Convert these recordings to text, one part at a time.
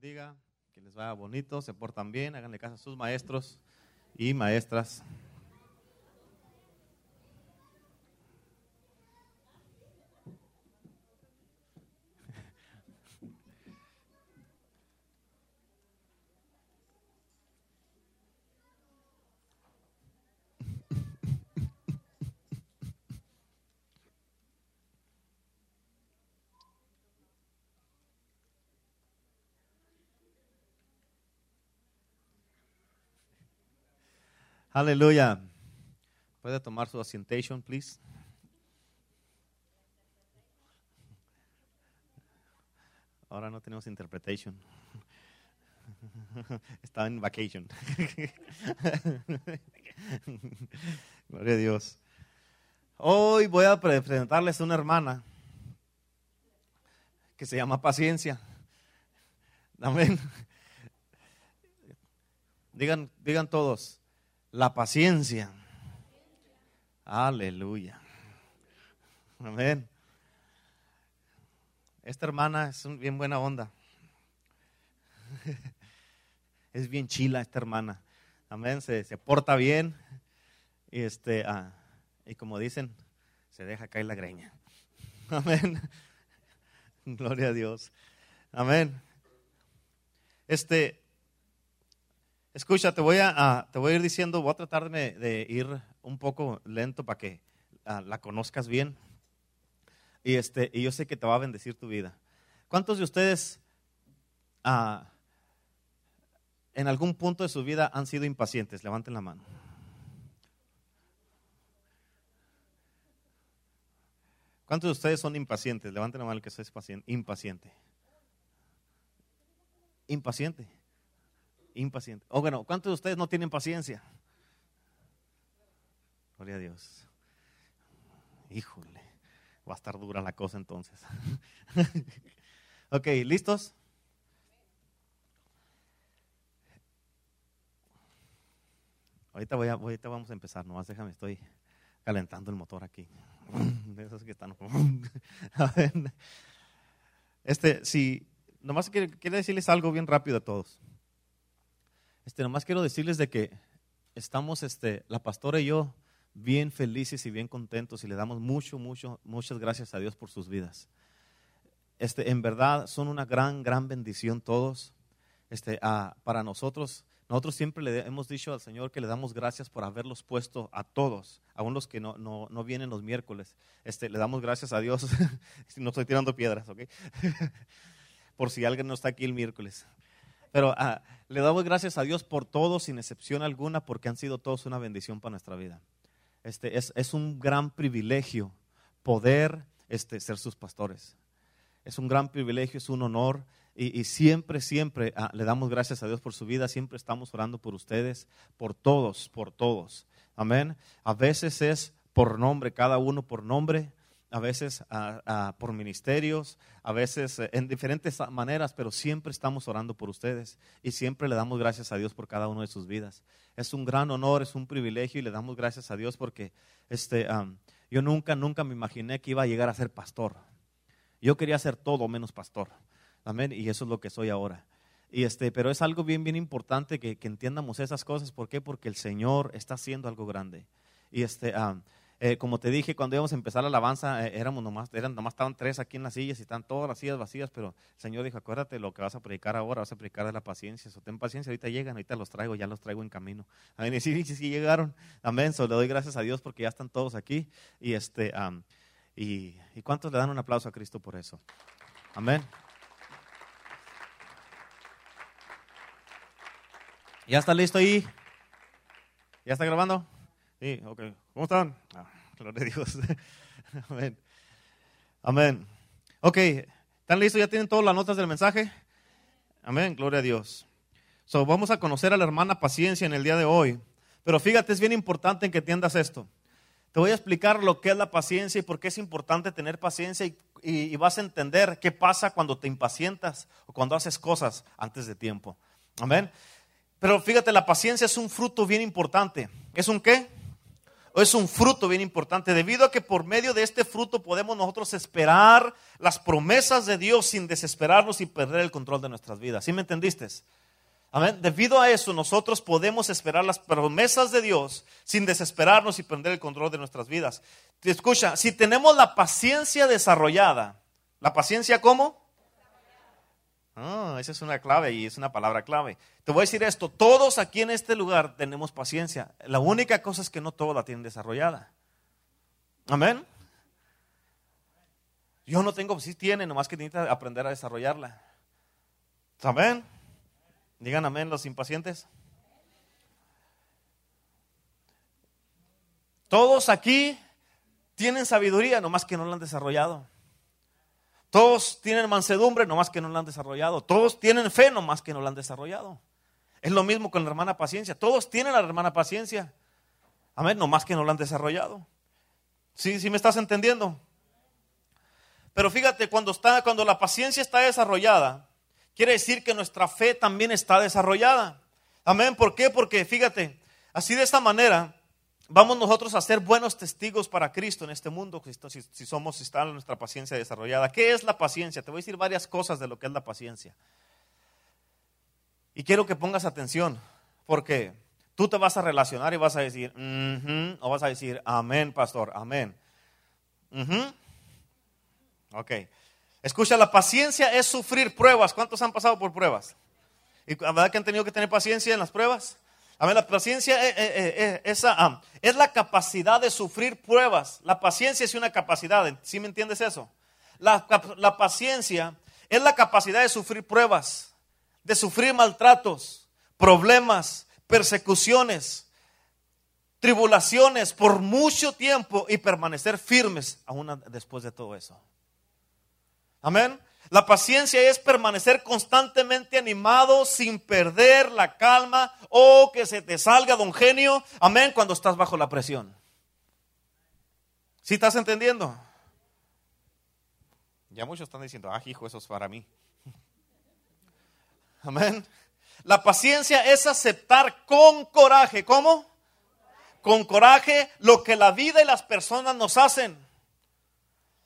bendiga, que les vaya bonito, se portan bien, háganle caso a sus maestros y maestras. Aleluya. ¿Puede tomar su asientation, please? Ahora no tenemos interpretation. Está en vacation. Gloria a Dios. Hoy voy a presentarles a una hermana que se llama Paciencia. Amén. Digan, digan todos, la paciencia. Aleluya. Amén. Esta hermana es un, bien buena onda. Es bien chila esta hermana. Amén. Se, se porta bien. Y, este, ah, y como dicen, se deja caer la greña. Amén. Gloria a Dios. Amén. Este, Escucha, te voy a, te voy a ir diciendo, voy a tratar de, ir un poco lento para que ah, la conozcas bien. Y, este, y yo sé que te va a bendecir tu vida. ¿Cuántos de ustedes ah, en algún punto de su vida han sido impacientes? Levanten la mano. ¿Cuántos de ustedes son impacientes? Levanten la mano el que es impaciente. Impaciente impaciente. O bueno, ¿cuántos de ustedes no tienen paciencia? Gloria a Dios. Híjole, va a estar dura la cosa entonces. ok, ¿listos? Ahorita, voy a, ahorita vamos a empezar, nomás déjame, estoy calentando el motor aquí. De esos que están. este, si, nomás quiero decirles algo bien rápido a todos. Este, nomás quiero decirles de que estamos, este, la pastora y yo, bien felices y bien contentos y le damos mucho, mucho, muchas gracias a Dios por sus vidas. Este, en verdad son una gran, gran bendición todos. Este, para nosotros, nosotros siempre le hemos dicho al Señor que le damos gracias por haberlos puesto a todos, aún los que no, no, no vienen los miércoles. Este, le damos gracias a Dios, no estoy tirando piedras, ¿ok? por si alguien no está aquí el miércoles. Pero ah, le damos gracias a Dios por todos, sin excepción alguna, porque han sido todos una bendición para nuestra vida. Este, es, es un gran privilegio poder este, ser sus pastores. Es un gran privilegio, es un honor. Y, siempre, siempre ah, le damos gracias a Dios por su vida. Siempre estamos orando por ustedes, por todos, por todos. Amén. A veces es por nombre, cada uno por nombre a veces por ministerios, a veces eh, en diferentes maneras, pero siempre estamos orando por ustedes y siempre le damos gracias a Dios por cada uno de sus vidas. Es un gran honor, es un privilegio y le damos gracias a Dios porque este, yo nunca, nunca me imaginé que iba a llegar a ser pastor. Yo quería ser todo menos pastor. Amén. Y eso es lo que soy ahora. Y este, pero es algo bien, bien importante que, que entiendamos esas cosas. ¿Por qué? Porque el Señor está haciendo algo grande. Y este, eh, como te dije, cuando íbamos a empezar la alabanza, eh, éramos nomás, eran, nomás estaban tres aquí en las sillas y están todas las sillas vacías, pero el Señor dijo, acuérdate lo que vas a predicar ahora, vas a predicar de la paciencia, so, ten paciencia, ahorita llegan, ahorita los traigo, ya los traigo en camino. Amén, y sí, sí, sí llegaron, amén, so, le doy gracias a Dios porque ya están todos aquí, y este, y, y cuántos le dan un aplauso a Cristo por eso, amén. ¿Ya está listo ahí? ¿Ya está grabando? Sí, ok. ¿Cómo están? Ah, gloria a Dios. Amén. Amén. Ok, ¿están listos? ¿Ya tienen todas las notas del mensaje? Amén, gloria a Dios. So, vamos a conocer a la hermana Paciencia en el día de hoy. Pero fíjate, es bien importante que entiendas esto. Te voy a explicar lo que es la paciencia y por qué es importante tener paciencia y, y vas a entender qué pasa cuando te impacientas o cuando haces cosas antes de tiempo. Amén. Pero fíjate, la paciencia es un fruto bien importante. ¿Es un qué? Es un fruto bien importante, debido a que por medio de este fruto podemos nosotros esperar las promesas de Dios sin desesperarnos y perder el control de nuestras vidas. ¿Sí me entendiste? Amén. Debido a eso, nosotros podemos esperar las promesas de Dios sin desesperarnos y perder el control de nuestras vidas. Escucha, si tenemos la paciencia desarrollada, ¿la paciencia cómo? Ah, esa es una clave y es una palabra clave. Te voy a decir esto, todos aquí en este lugar tenemos paciencia. La única cosa es que no todos la tienen desarrollada. Amén. Yo no tengo, sí tiene, nomás que necesita aprender a desarrollarla. Amén. Digan amén los impacientes. Todos aquí tienen sabiduría, nomás que no la han desarrollado. Todos tienen mansedumbre, nomás que no la han desarrollado. Todos tienen fe, nomás que no la han desarrollado. Es lo mismo con la hermana paciencia. Todos tienen la hermana paciencia. Amén, nomás que no la han desarrollado. ¿Sí, sí me estás entendiendo? Pero fíjate, cuando, está, cuando la paciencia está desarrollada, quiere decir que nuestra fe también está desarrollada. Amén, ¿por qué? Porque fíjate, así de esta manera, vamos nosotros a ser buenos testigos para Cristo en este mundo, si, si somos, si está nuestra paciencia desarrollada. ¿Qué es la paciencia? Te voy a decir varias cosas de lo que es la paciencia. Y quiero que pongas atención, porque tú te vas a relacionar y vas a decir, o vas a decir, amén, pastor, amén. Ok. Escucha, la paciencia es sufrir pruebas. ¿Cuántos han pasado por pruebas? ¿Y verdad que han tenido que tener paciencia en las pruebas? Ver, la paciencia eh, eh, ah, es, la capacidad de sufrir pruebas. La paciencia es una capacidad, ¿sí me entiendes eso? La, la paciencia es la capacidad de sufrir pruebas, de sufrir maltratos, problemas, persecuciones, tribulaciones por mucho tiempo y permanecer firmes aún después de todo eso. Amén. La paciencia es permanecer constantemente animado sin perder la calma o que se te salga, don genio, amén, cuando estás bajo la presión. ¿Sí estás entendiendo? Ya muchos están diciendo, ah, hijo, eso es para mí. Amén. La paciencia es aceptar con coraje, ¿cómo? Con coraje lo que la vida y las personas nos hacen.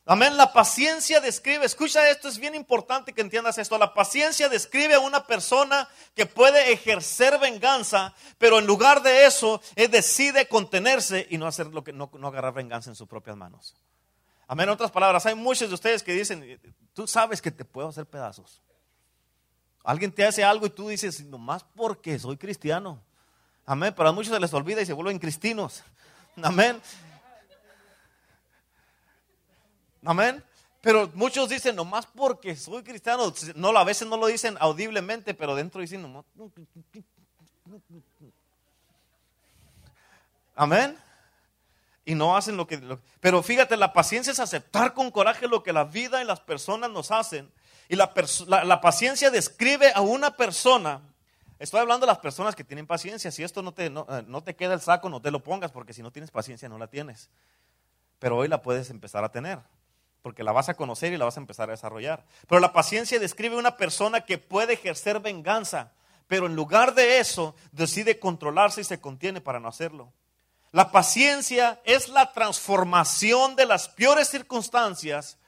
Amén. La paciencia describe, escucha esto, es bien importante que entiendas esto. La paciencia describe a una persona que puede ejercer venganza, pero en lugar de eso, él decide contenerse y no hacer lo que no, no agarrar venganza en sus propias manos. Amén. En otras palabras, hay muchos de ustedes que dicen, tú sabes que te puedo hacer pedazos. Alguien te hace algo y tú dices, nomás porque soy cristiano. Amén. Pero a muchos se les olvida y se vuelven cristinos. Amén. Amén. Pero muchos dicen, nomás porque soy cristiano, no, a veces no lo dicen audiblemente, pero dentro dicen. Amén. Y no hacen lo que, Pero fíjate, la paciencia es aceptar con coraje lo que la vida y las personas nos hacen. Y la, la, paciencia describe a una persona. Estoy hablando de las personas que tienen paciencia. Si esto no te, eh, no te queda el saco, no te lo pongas, porque si no tienes paciencia, no la tienes. Pero hoy la puedes empezar a tener porque la vas a conocer y la vas a empezar a desarrollar. Pero la paciencia describe una persona que puede ejercer venganza, pero en lugar de eso decide controlarse y se contiene para no hacerlo. La paciencia es la transformación de las peores circunstancias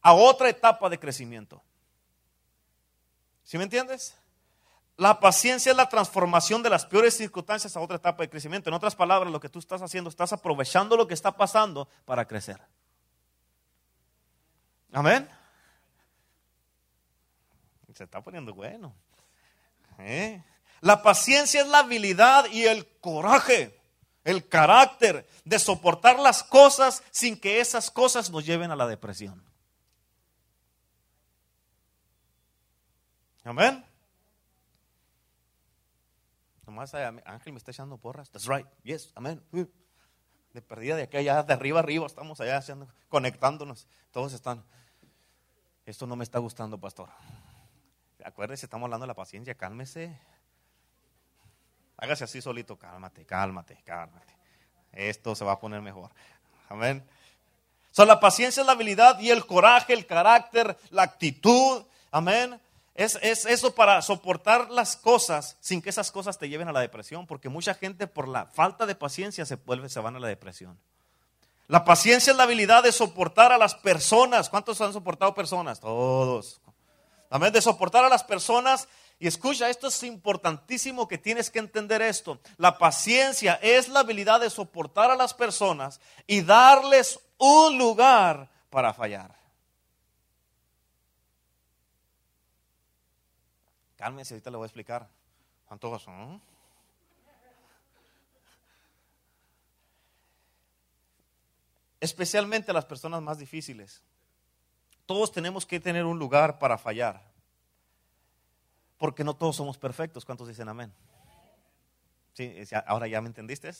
a otra etapa de crecimiento. ¿Sí me entiendes? La paciencia es la transformación de las peores circunstancias a otra etapa de crecimiento. En otras palabras, lo que tú estás haciendo, estás aprovechando lo que está pasando para crecer. Amén. Se está poniendo bueno. ¿Eh? La paciencia es la habilidad y el coraje, el carácter de soportar las cosas sin que esas cosas nos lleven a la depresión. Amén. Nomás Ángel me está echando porras. That's right. Yes. Amén. De perdida de aquí allá, de arriba arriba, estamos allá haciendo, conectándonos. Todos están. Esto no me está gustando, pastor. Acuérdese, estamos hablando de la paciencia, cálmese. Hágase así solito, cálmate, cálmate, cálmate. Esto se va a poner mejor. Amén. So, la paciencia es la habilidad y el coraje, el carácter, la actitud. Amén. Es, es, eso para soportar las cosas sin que esas cosas te lleven a la depresión, porque mucha gente por la falta de paciencia se vuelve, se van a la depresión. La paciencia es la habilidad de soportar a las personas. ¿Cuántos han soportado personas? Todos. Amén, de soportar a las personas. Y escucha, esto es importantísimo que tienes que entender esto. La paciencia es la habilidad de soportar a las personas y darles un lugar para fallar. Cálmese, ahorita le voy a explicar. ¿Cuánto son? especialmente a las personas más difíciles. Todos tenemos que tener un lugar para fallar, porque no todos somos perfectos. ¿Cuántos dicen amén? Sí, ahora ya me entendiste.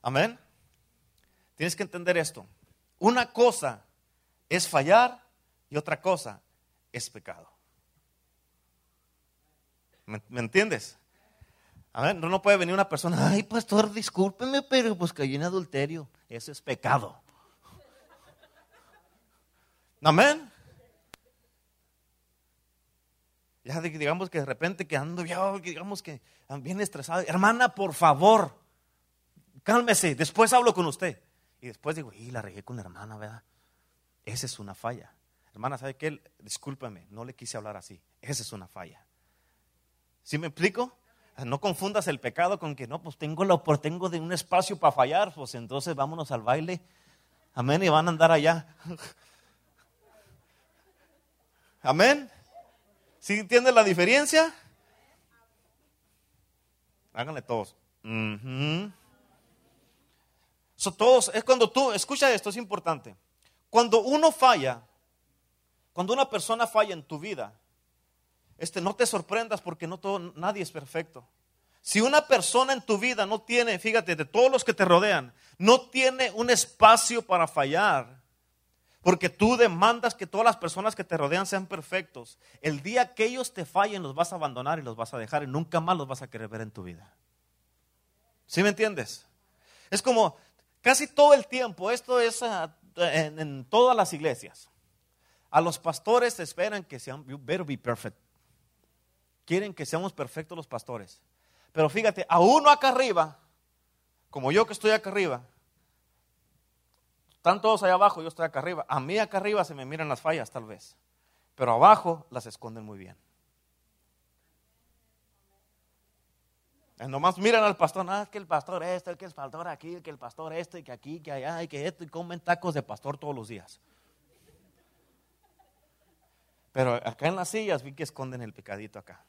Amén. Tienes que entender esto. Una cosa es fallar y otra cosa es pecado. ¿Me, entiendes? Amén. No, no puede venir una persona, ay pastor, discúlpeme, pero pues caí en adulterio. Eso es pecado. Amén. Ya digamos que de repente que ando, digamos que bien estresado. Hermana, por favor, cálmese, después hablo con usted. Y después digo, y la regué con la hermana, ¿verdad? Esa es una falla. Hermana, ¿sabe qué? Discúlpeme, no le quise hablar así. Esa es una falla. ¿Sí me explico? No confundas el pecado con que no, pues tengo la tengo de un espacio para fallar, pues entonces vámonos al baile. Amén, y van a andar allá. Amén. ¿Sí entienden la diferencia? Háganle todos. todos, es cuando tú, escucha esto, es importante. Cuando uno falla, cuando una persona falla en tu vida, este, no te sorprendas porque no todo, nadie es perfecto. Si una persona en tu vida no tiene, fíjate, de todos los que te rodean, no tiene un espacio para fallar, porque tú demandas que todas las personas que te rodean sean perfectos, el día que ellos te fallen los vas a abandonar y los vas a dejar y nunca más los vas a querer ver en tu vida. ¿Sí me entiendes? Es como casi todo el tiempo, esto es ah, en, en todas las iglesias. A los pastores esperan que sean, you better be perfect quieren que seamos perfectos los pastores. Pero fíjate, a uno acá arriba, como yo que estoy acá arriba, están todos allá abajo, yo estoy acá arriba. A mí acá arriba se me miran las fallas tal vez, pero abajo las esconden muy bien. Nomás miran al pastor, ah, que el pastor este, que el pastor aquí, que el pastor este, que aquí, que allá, y que esto, y comen tacos de pastor todos los días. Pero acá en las sillas vi que esconden el picadito acá.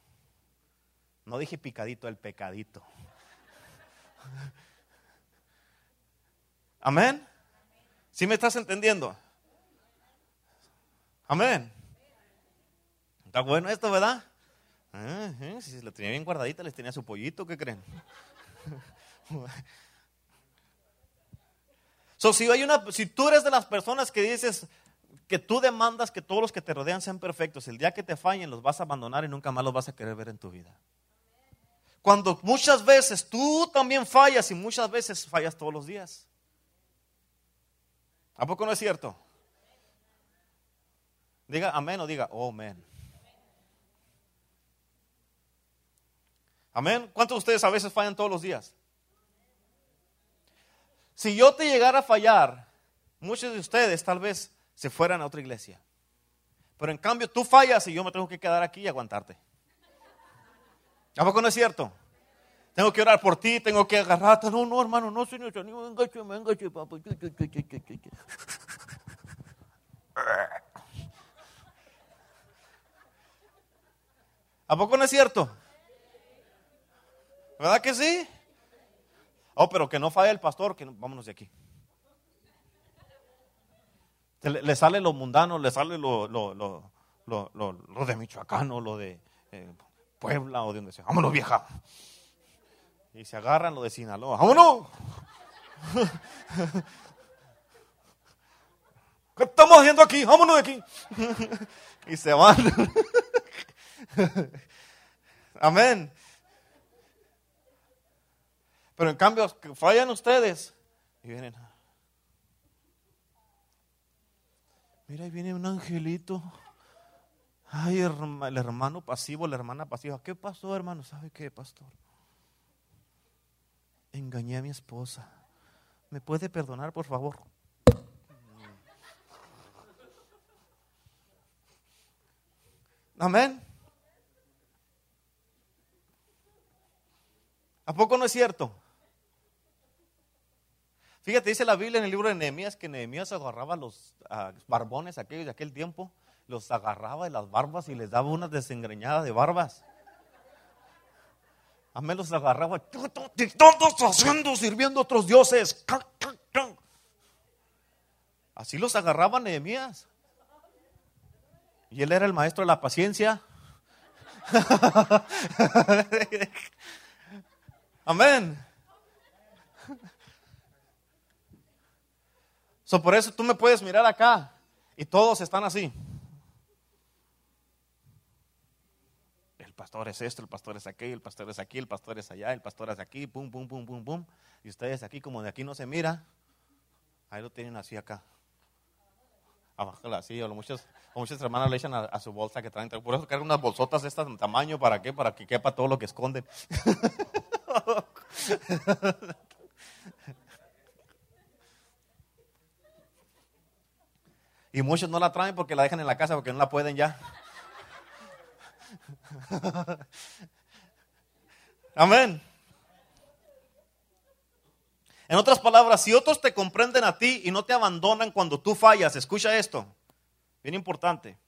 No dije picadito, el pecadito. Amén. ¿Sí me estás entendiendo? Amén. Está bueno esto, ¿verdad? Si se lo tenía bien guardadita, les tenía su pollito, ¿qué creen? so, si, hay una, si tú eres de las personas que dices que tú demandas que todos los que te rodean sean perfectos, el día que te fallen los vas a abandonar y nunca más los vas a querer ver en tu vida. Cuando muchas veces tú también fallas y muchas veces fallas todos los días. ¿A poco no es cierto? Diga amén o diga oh, amén. Amén. ¿Cuántos de ustedes a veces fallan todos los días? Si yo te llegara a fallar, muchos de ustedes tal vez se fueran a otra iglesia. Pero en cambio tú fallas y yo me tengo que quedar aquí y aguantarte. ¿A poco no es cierto? Tengo que orar por ti, tengo que agarrarte. No, no, hermano, no, señor, venga, venga, papá. ¿A poco no es cierto? ¿Verdad que sí? Oh, pero que no falle el pastor, que vámonos de aquí. Le, sale lo mundano, le sale lo, lo, lo, lo de Michoacán o lo de eh, Puebla o de donde sea. Vámonos, vieja. Y se agarran lo de Sinaloa. ¡Vámonos! ¿Qué estamos haciendo aquí? ¡Vámonos de aquí! y se van. Amén. Pero en cambio, fallan ustedes y vienen. Mira, ahí viene un angelito. Ay, el hermano pasivo, la hermana pasiva. ¿Qué pasó, hermano? ¿Sabe qué, pastor? Engañé a mi esposa. ¿Me puede perdonar, por favor? Amén. ¿A poco no es cierto? Fíjate, dice la Biblia en el libro de Nehemías que Nehemías agarraba los barbones aquellos de aquel tiempo, los agarraba de las barbas y les daba una desengreñada de barbas. Amén, los agarraba. ¿Qué estás haciendo sirviendo a otros dioses? Así los agarraba Nehemías. Y él era el maestro de la paciencia. Amén. So, por eso tú me puedes mirar acá y todos están así. Pastor es esto, el pastor es aquello, el pastor es aquí, el pastor es allá, el pastor es aquí, pum, pum, pum, pum, pum. Y ustedes aquí, como de aquí no se mira, ahí lo tienen así acá. Abajo así, o muchas, muchas hermanas le echan a, su bolsa que traen. Por eso cargan unas bolsotas de este tamaño, ¿para qué? Para que quepa todo lo que esconden. Y muchos no la traen porque la dejan en la casa porque no la pueden ya. Amén. En otras palabras, si otros te comprenden a ti y no te abandonan cuando tú fallas, escucha esto, bien importante.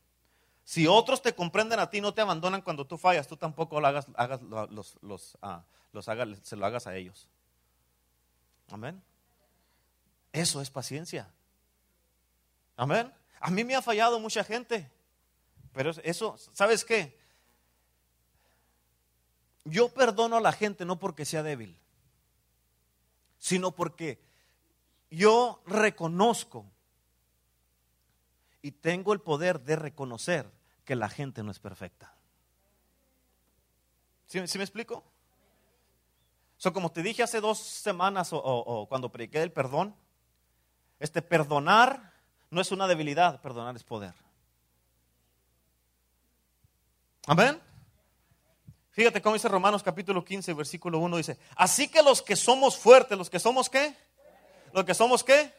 Si otros te comprenden a ti y no te abandonan cuando tú fallas, tú tampoco lo hagas, los, ah, hagas, se lo hagas a ellos. Amén. Eso es paciencia. Amén. A mí me ha fallado mucha gente. Pero eso, ¿sabes qué? Yo perdono a la gente no porque sea débil, sino porque yo reconozco y tengo el poder de reconocer que la gente no es perfecta. ¿Sí, me explico? So, como te dije hace dos semanas o, cuando prediqué el perdón, este perdonar no es una debilidad, perdonar es poder. Amén. Fíjate cómo dice Romanos capítulo 15, versículo 1, dice, así que los que somos fuertes, los que somos qué? Los que somos qué?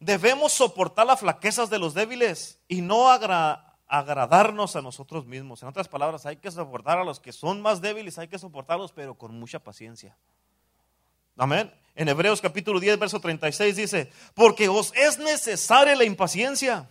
Debemos soportar las flaquezas de los débiles y no agradarnos a nosotros mismos. En otras palabras, hay que soportar a los que son más débiles, hay que soportarlos, pero con mucha paciencia. Amén. En Hebreos capítulo 10, verso 36 dice, porque os es necesaria la impaciencia.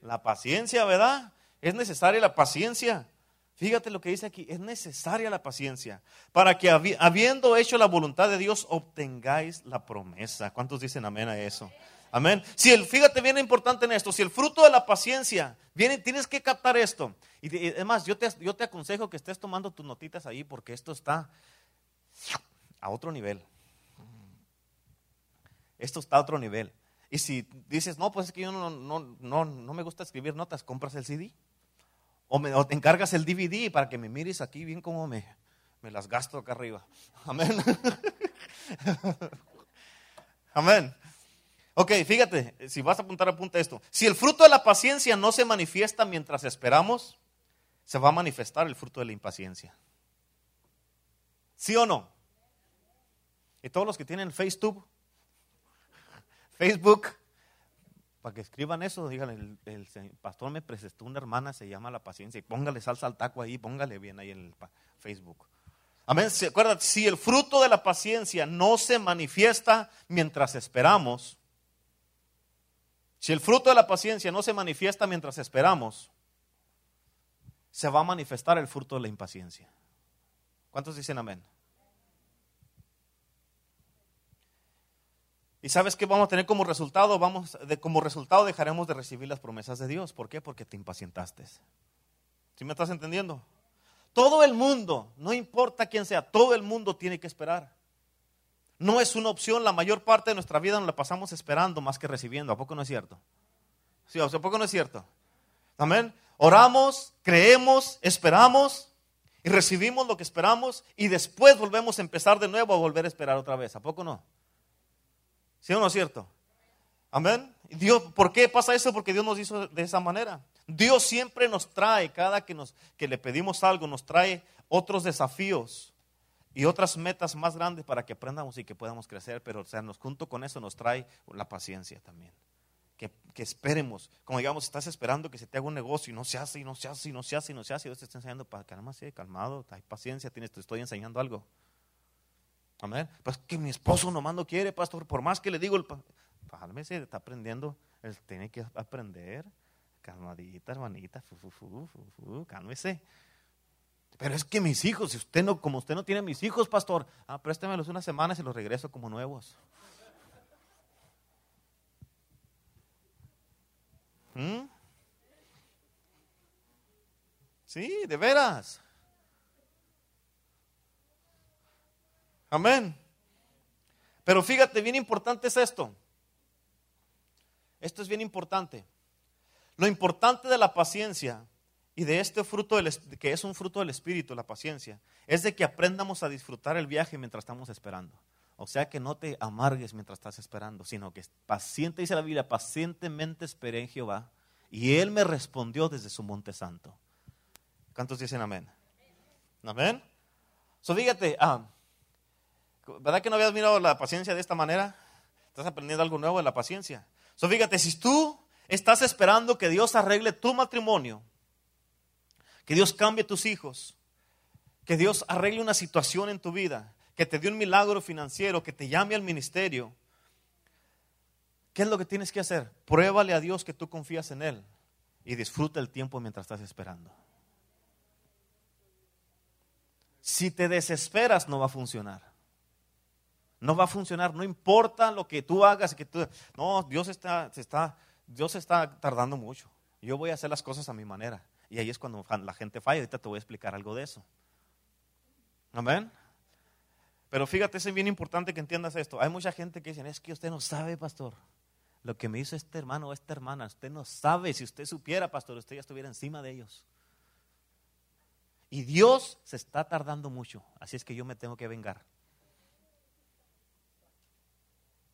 La paciencia, ¿verdad? Es necesaria la paciencia. Fíjate lo que dice aquí, es necesaria la paciencia para que habiendo hecho la voluntad de Dios obtengáis la promesa. ¿Cuántos dicen amén a eso? Amén. Si el, fíjate bien importante en esto, si el fruto de la paciencia viene, tienes que captar esto. Y además, yo te, yo te aconsejo que estés tomando tus notitas ahí porque esto está, a otro nivel. Esto está a otro nivel. Y si dices, no, pues es que yo no, no, no, no me gusta escribir notas, compras el CD. O, me, te encargas el DVD para que me mires aquí bien como me, me las gasto acá arriba. Amén. Amén. Ok, fíjate, si vas a apuntar, apunta esto. Si el fruto de la paciencia no se manifiesta mientras esperamos, se va a manifestar el fruto de la impaciencia. ¿Sí o no? Y todos los que tienen Facebook, Facebook, para que escriban eso, digan, el, pastor me presentó una hermana, se llama La Paciencia, y póngale salsa al taco ahí, póngale bien ahí en el Facebook. Amén. ¿Se acuerdan? Si el fruto de la paciencia no se manifiesta mientras esperamos, si el fruto de la paciencia no se manifiesta mientras esperamos, se va a manifestar el fruto de la impaciencia. ¿Cuántos dicen amén? ¿Y sabes qué vamos a tener como resultado? Vamos, de, como resultado dejaremos de recibir las promesas de Dios. ¿Por qué? Porque te impacientaste. ¿Sí me estás entendiendo? Todo el mundo, no importa quién sea, todo el mundo tiene que esperar. No es una opción, la mayor parte de nuestra vida nos la pasamos esperando más que recibiendo. ¿A poco no es cierto? Sí, ¿a poco no es cierto? Amén. Oramos, creemos, esperamos y recibimos lo que esperamos y después volvemos a empezar de nuevo a volver a esperar otra vez. ¿A poco no? ¿Sí o no es cierto? Amén. Dios, ¿Por qué pasa eso? Porque Dios nos hizo de esa manera. Dios siempre nos trae, cada que, nos, que le pedimos algo, nos trae otros desafíos y otras metas más grandes para que aprendamos y que podamos crecer. Pero o sea, nos, junto con eso nos trae la paciencia también. Que, que, esperemos, como digamos, estás esperando que se te haga un negocio y no se hace, y no se hace, y no se hace, y no se hace. Y Dios te está enseñando, calma, sí, calmado, hay paciencia, tienes, te estoy enseñando algo. Amén. Pues que mi esposo nomás no quiere, pastor, por más que le digo, cálmese, está aprendiendo, él tiene que aprender. Calmadita, hermanita, fu, fu, cálmese. Pero es que mis hijos, si usted no, como usted no tiene mis hijos, pastor, ah, préstemelos unas semanas y los regreso como nuevos. ¿Mm? Sí, de veras. Amén. Pero fíjate, bien importante es esto. Esto es bien importante. Lo importante de la paciencia y de este fruto del, que es un fruto del Espíritu, la paciencia, es de que aprendamos a disfrutar el viaje mientras estamos esperando. O sea que no te amargues mientras estás esperando, sino que paciente, dice la Biblia, pacientemente esperé en Jehová y Él me respondió desde su monte santo. ¿Cuántos dicen amén? Amén. So fíjate, ah, ¿verdad que no habías mirado la paciencia de esta manera? Estás aprendiendo algo nuevo de la paciencia. So, fíjate, si tú estás esperando que Dios arregle tu matrimonio, que Dios cambie tus hijos, que Dios arregle una situación en tu vida, que te dé un milagro financiero, que te llame al ministerio, ¿qué es lo que tienes que hacer? Pruébale a Dios que tú confías en Él y disfruta el tiempo mientras estás esperando. Si te desesperas, no va a funcionar. No va a funcionar, no importa lo que tú hagas, que tú, no, Dios está, está, Dios está tardando mucho. Yo voy a hacer las cosas a mi manera. Y ahí es cuando la gente falla. Ahorita te voy a explicar algo de eso. Amén. Pero fíjate, es bien importante que entiendas esto. Hay mucha gente que dice, es que usted no sabe, pastor. Lo que me hizo este hermano o esta hermana, usted no sabe. Si usted supiera, pastor, usted ya estuviera encima de ellos. Y Dios se está tardando mucho. Así es que yo me tengo que vengar.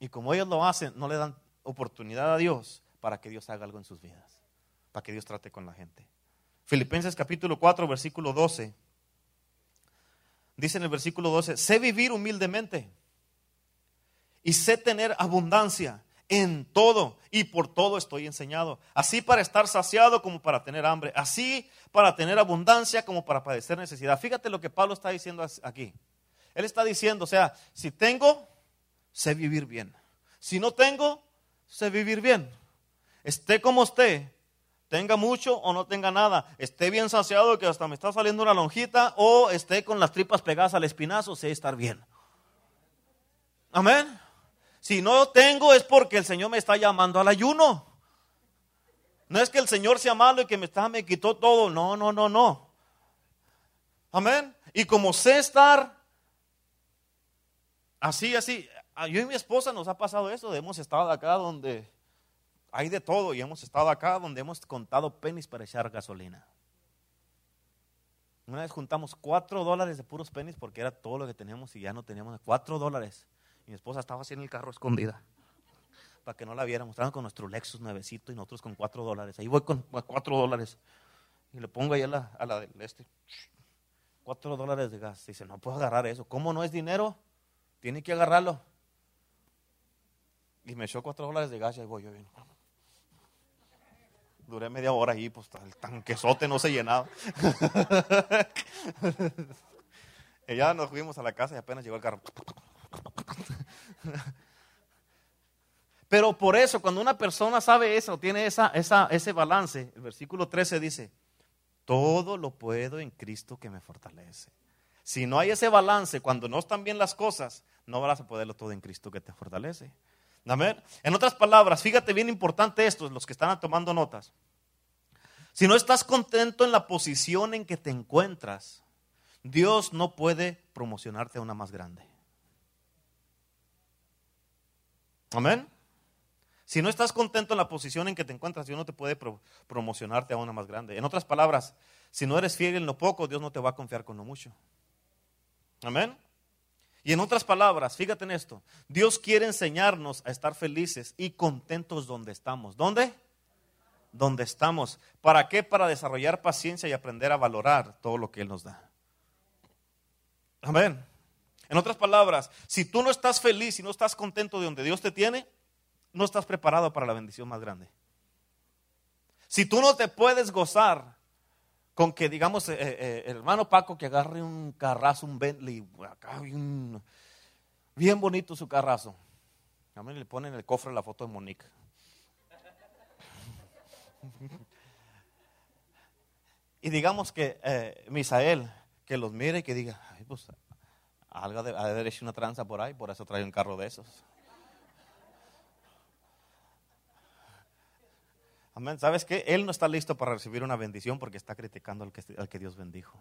Y como ellos lo hacen, no le dan oportunidad a Dios para que Dios haga algo en sus vidas, para que Dios trate con la gente. Filipenses capítulo 4, versículo 12. Dice en el versículo 12, sé vivir humildemente y sé tener abundancia en todo y por todo estoy enseñado. Así para estar saciado como para tener hambre. Así para tener abundancia como para padecer necesidad. Fíjate lo que Pablo está diciendo aquí. Él está diciendo, o sea, si tengo, sé vivir bien. Si no tengo, sé vivir bien. Esté como esté, tenga mucho o no tenga nada, esté bien saciado que hasta me está saliendo una lonjita o esté con las tripas pegadas al espinazo, sé estar bien. Amén. Si no tengo es porque el Señor me está llamando al ayuno. No es que el Señor sea malo y que me, está, me quitó todo. No, no, no, no. Amén. Y como sé estar así, así, yo y mi esposa nos ha pasado eso, hemos estado acá donde hay de todo y hemos estado acá donde hemos contado penis para echar gasolina. Una vez juntamos cuatro dólares de puros penis porque era todo lo que teníamos y ya no teníamos cuatro dólares. Mi esposa estaba así en el carro escondida para que no la viéramos. Estaban con nuestro Lexus nuevecito y nosotros con cuatro dólares. Ahí voy con cuatro dólares y le pongo ahí a la, a la del este. Cuatro dólares de gas. Dice, no puedo agarrar eso. ¿Cómo no es dinero? Tiene que agarrarlo. Y me echó cuatro dólares de gas y ahí voy yo bien. Duré media hora ahí, pues el tanquesote no se llenaba. y ya nos fuimos a la casa y apenas llegó el carro. Pero por eso, cuando una persona sabe eso, tiene esa, esa, ese balance, el versículo 13 dice, todo lo puedo en Cristo que me fortalece. Si no hay ese balance, cuando no están bien las cosas, no vas a poderlo todo en Cristo que te fortalece. En otras palabras, fíjate bien importante esto, los que están tomando notas. Si no estás contento en la posición en que te encuentras, Dios no puede promocionarte a una más grande. Amén. Si no estás contento en la posición en que te encuentras, Dios no te puede promocionarte a una más grande. En otras palabras, si no eres fiel en lo poco, Dios no te va a confiar con lo mucho. Amén. Y en otras palabras, fíjate en esto, Dios quiere enseñarnos a estar felices y contentos donde estamos. ¿Dónde? Donde estamos. ¿Para qué? Para desarrollar paciencia y aprender a valorar todo lo que Él nos da. Amén. En otras palabras, si tú no estás feliz y no estás contento de donde Dios te tiene, no estás preparado para la bendición más grande. Si tú no te puedes gozar con que, digamos, eh, eh, el hermano Paco que agarre un carrazo, un Bentley, acá un, bien bonito su carrazo. Le ponen en el cofre la foto de Monique. y digamos que eh, Misael, que los mire y que diga, Ay, pues, algo de haber hecho una tranza por ahí, por eso trae un carro de esos. Amén. ¿Sabes qué? Él no está listo para recibir una bendición porque está criticando al que, al que Dios bendijo.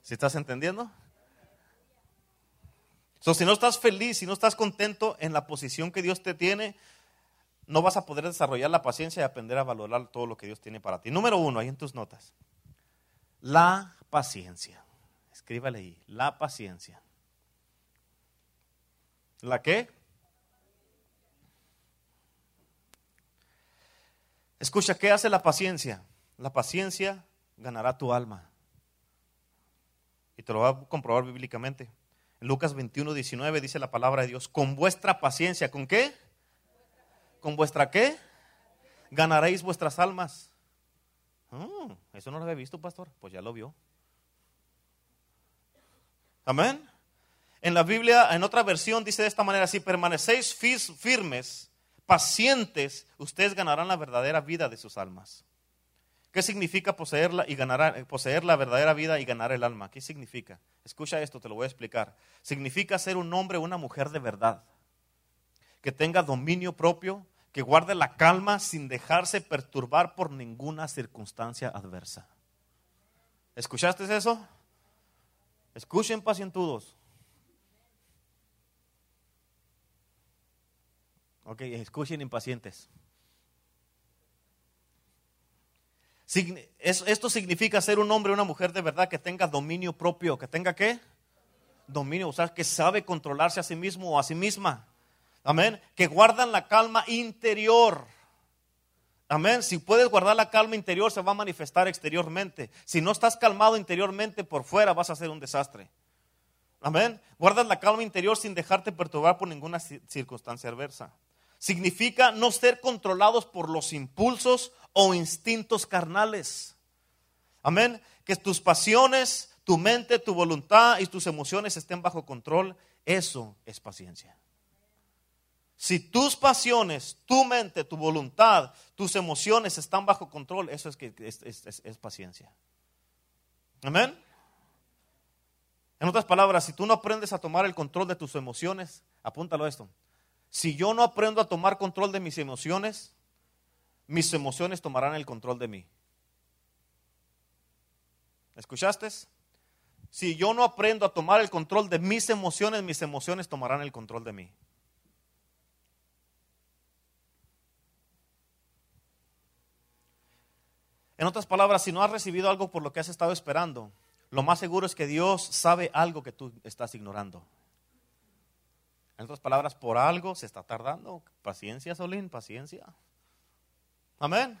¿Sí estás entendiendo? si no estás feliz, si no estás contento en la posición que Dios te tiene, no vas a poder desarrollar la paciencia y aprender a valorar todo lo que Dios tiene para ti. Número uno, ahí en tus notas. La paciencia. Escríbale ahí. La paciencia. ¿La qué? Escucha, ¿qué hace la paciencia? La paciencia ganará tu alma. Y te lo va a comprobar bíblicamente. En Lucas 21, 19 dice la palabra de Dios, con vuestra paciencia, ¿con qué? ¿Con vuestra qué? Ganaréis vuestras almas. Mm, eso no lo había visto, pastor. Pues ya lo vio. Amén. En la Biblia, en otra versión, dice de esta manera, si permanecéis firmes, pacientes, ustedes ganarán la verdadera vida de sus almas. ¿Qué significa poseerla y ganar, poseer la verdadera vida y ganar el alma? ¿Qué significa? Escucha esto, te lo voy a explicar. Significa ser un hombre o una mujer de verdad, que tenga dominio propio, que guarde la calma sin dejarse perturbar por ninguna circunstancia adversa. ¿Escuchaste eso? Escuchen pacientudos. Ok, escuchen impacientes. Esto significa ser un hombre o una mujer de verdad que tenga dominio propio, que tenga qué? Dominio, o sea, que sabe controlarse a sí mismo o a sí misma. Amén. Que guardan la calma interior. Amén. Si puedes guardar la calma interior, se va a manifestar exteriormente. Si no estás calmado interiormente, por fuera vas a ser un desastre. Amén. Guardas la calma interior sin dejarte perturbar por ninguna circunstancia adversa significa no ser controlados por los impulsos o instintos carnales. Amén. Que tus pasiones, tu mente, tu voluntad y tus emociones estén bajo control. Eso es paciencia. Si tus pasiones, tu mente, tu voluntad, tus emociones están bajo control, eso es, que es, paciencia. Amén. En otras palabras, si tú no aprendes a tomar el control de tus emociones, apúntalo esto. Si yo no aprendo a tomar control de mis emociones, mis emociones tomarán el control de mí. ¿Escuchaste? Si yo no aprendo a tomar el control de mis emociones, mis emociones tomarán el control de mí. En otras palabras, si no has recibido algo por lo que has estado esperando, lo más seguro es que Dios sabe algo que tú estás ignorando. En otras palabras, por algo se está tardando. Paciencia, Solín, paciencia. Amén.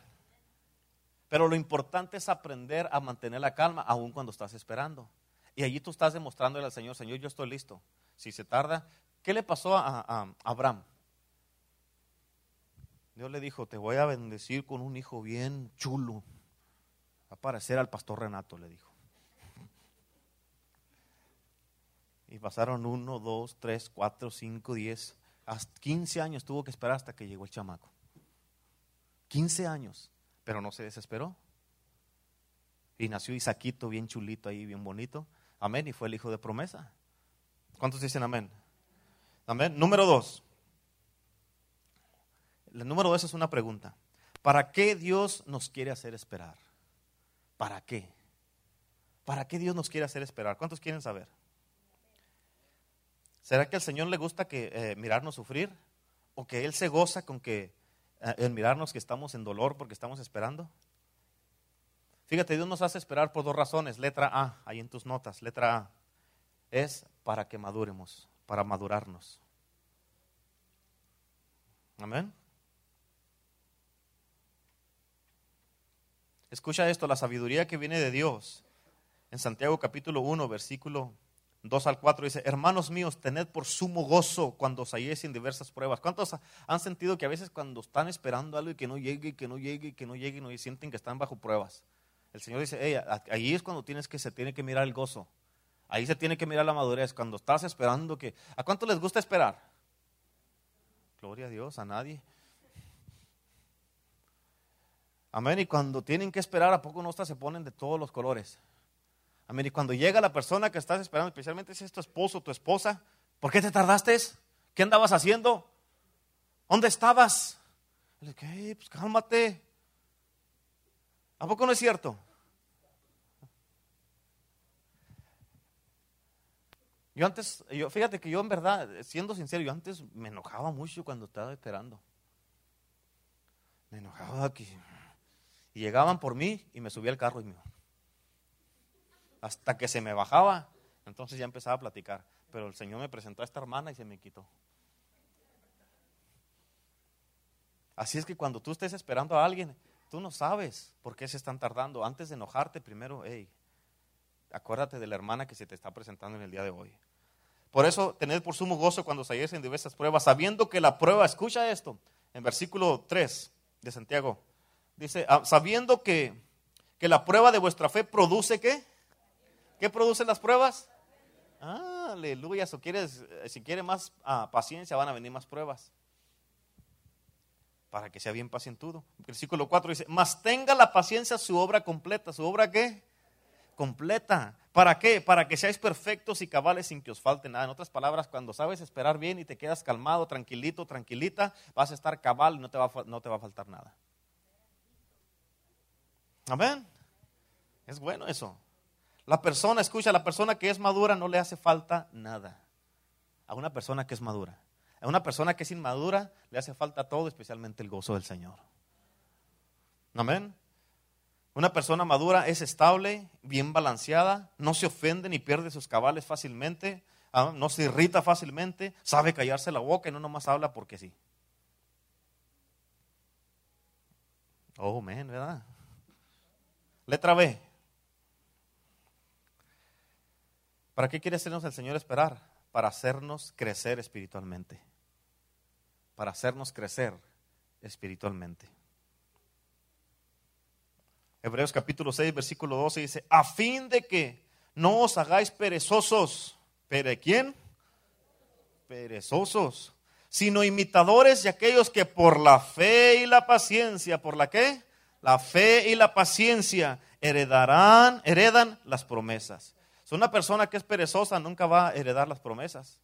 Pero lo importante es aprender a mantener la calma aun cuando estás esperando. Y allí tú estás demostrándole al Señor, Señor, yo estoy listo. Si se tarda, ¿qué le pasó a, a Abraham? Dios le dijo, te voy a bendecir con un hijo bien chulo. Va a parecer al pastor Renato, le dijo. Y pasaron uno, dos, tres, cuatro, cinco, diez, hasta 15 años tuvo que esperar hasta que llegó el chamaco. 15 años, pero no se desesperó. Y nació Isaquito bien chulito ahí, bien bonito. Amén, y fue el hijo de promesa. ¿Cuántos dicen amén? Amén. Número dos. El número dos es una pregunta. ¿Para qué Dios nos quiere hacer esperar? ¿Para qué? ¿Para qué Dios nos quiere hacer esperar? ¿Cuántos quieren saber? ¿Será que al Señor le gusta que eh, mirarnos sufrir? ¿O que Él se goza con que eh, en mirarnos que estamos en dolor porque estamos esperando? Fíjate, Dios nos hace esperar por dos razones. Letra A, ahí en tus notas, letra A. Es para que maduremos, para madurarnos. Amén. Escucha esto, la sabiduría que viene de Dios. En Santiago capítulo 1, versículo 2 al 4 dice, hermanos míos, tened por sumo gozo cuando os halléis diversas pruebas. ¿Cuántos han sentido que a veces cuando están esperando algo y que no llegue, y que no llegue, y que no llegue, no sienten que están bajo pruebas? El Señor dice, hey, ahí es cuando tienes que, se tiene que mirar el gozo. Ahí se tiene que mirar la madurez. Cuando estás esperando que... ¿A cuánto les gusta esperar? Gloria a Dios, a nadie. Amén. Y cuando tienen que esperar, ¿a poco no se ponen de todos los colores? Amén. Y cuando llega la persona que estás esperando, especialmente si es tu esposo o tu esposa, ¿por qué te tardaste? ¿Qué andabas haciendo? ¿Dónde estabas? Le pues cálmate. ¿A poco no es cierto? Yo antes, yo, fíjate que yo en verdad, siendo sincero, yo antes me enojaba mucho cuando estaba esperando. Me enojaba aquí. Y llegaban por mí y me subía al carro y me hasta que se me bajaba. Entonces ya empezaba a platicar. Pero el Señor me presentó a esta hermana y se me quitó. Así es que cuando tú estés esperando a alguien, tú no sabes por qué se están tardando. Antes de enojarte, primero, hey, acuérdate de la hermana que se te está presentando en el día de hoy. Por eso, tened por sumo gozo cuando se en diversas pruebas, sabiendo que la prueba, escucha esto, en versículo 3 de Santiago, dice, ah, sabiendo que, que la prueba de vuestra fe produce qué? ¿Qué producen las pruebas? Ah, aleluya. Si quieres, si quiere más ah, paciencia, van a venir más pruebas. Para que sea bien pacientudo. Versículo 4 dice: Mas tenga la paciencia su obra completa. ¿Su obra qué? Completa. ¿Para qué? Para que seáis perfectos y cabales sin que os falte nada. En otras palabras, cuando sabes esperar bien y te quedas calmado, tranquilito, tranquilita, vas a estar cabal y no te va, no te va a faltar nada. Amén. Es bueno eso. La persona, escucha, la persona que es madura no le hace falta nada. A una persona que es madura. A una persona que es inmadura le hace falta todo, especialmente el gozo del Señor. Amén. Una persona madura es estable, bien balanceada, no se ofende ni pierde sus cabales fácilmente, ah, no se irrita fácilmente, sabe callarse la boca y no nomás habla porque sí. Oh, amén, ¿verdad? Letra B. ¿Para qué quiere hacernos el Señor esperar? Para hacernos crecer espiritualmente. Para hacernos crecer espiritualmente. Hebreos capítulo 6, versículo 12 dice, a fin de que no os hagáis perezosos. ¿Pere quién? Perezosos. Sino imitadores de aquellos que por la fe y la paciencia, ¿por la qué? La fe y la paciencia heredarán, heredan las promesas una persona que es perezosa nunca va a heredar las promesas.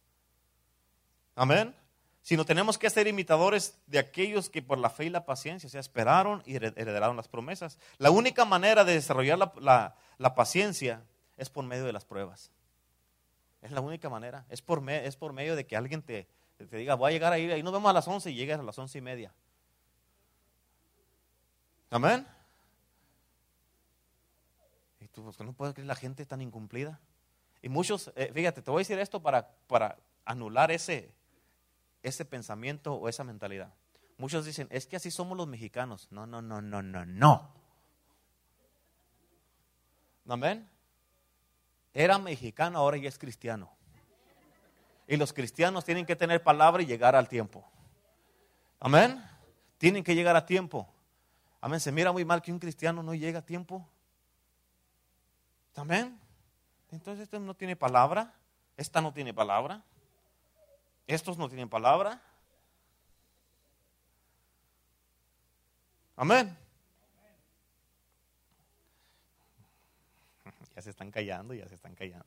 Amén. Sino tenemos que ser imitadores de aquellos que por la fe y la paciencia se esperaron y heredaron las promesas. La única manera de desarrollar la, paciencia es por medio de las pruebas. Es la única manera. Es por, es por medio de que alguien te, te diga, voy a llegar ahí, ahí nos vemos a las 11 y llegas a las once y media. Amén. Tú, pues, no puedes creer la gente tan incumplida. Y muchos, eh, fíjate, te voy a decir esto para, para anular ese, ese pensamiento o esa mentalidad. Muchos dicen, es que así somos los mexicanos. No, no, no, no, no, no. Amén. Era mexicano, ahora ya es cristiano. Y los cristianos tienen que tener palabra y llegar al tiempo. Amén. Tienen que llegar a tiempo. Amén. Se mira muy mal que un cristiano no llega a tiempo. Amén. Entonces este no tiene palabra, esta no tiene palabra, estos no tienen palabra. Amén. Ya se están callando, ya se están callando.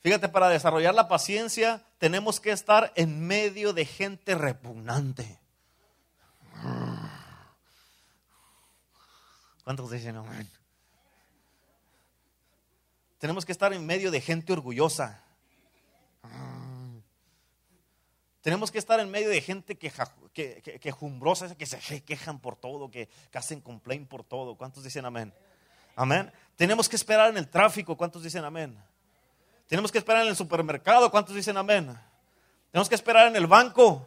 Fíjate, para desarrollar la paciencia tenemos que estar en medio de gente repugnante. ¿Cuántos dicen amén? Tenemos que estar en medio de gente orgullosa. Tenemos que estar en medio de gente que, que, que, se quejan por todo, que, hacen complaint por todo. ¿Cuántos dicen amén? Amén. Tenemos que esperar en el tráfico. ¿Cuántos dicen amén? Tenemos que esperar en el supermercado. ¿Cuántos dicen amén? Tenemos que esperar en el banco.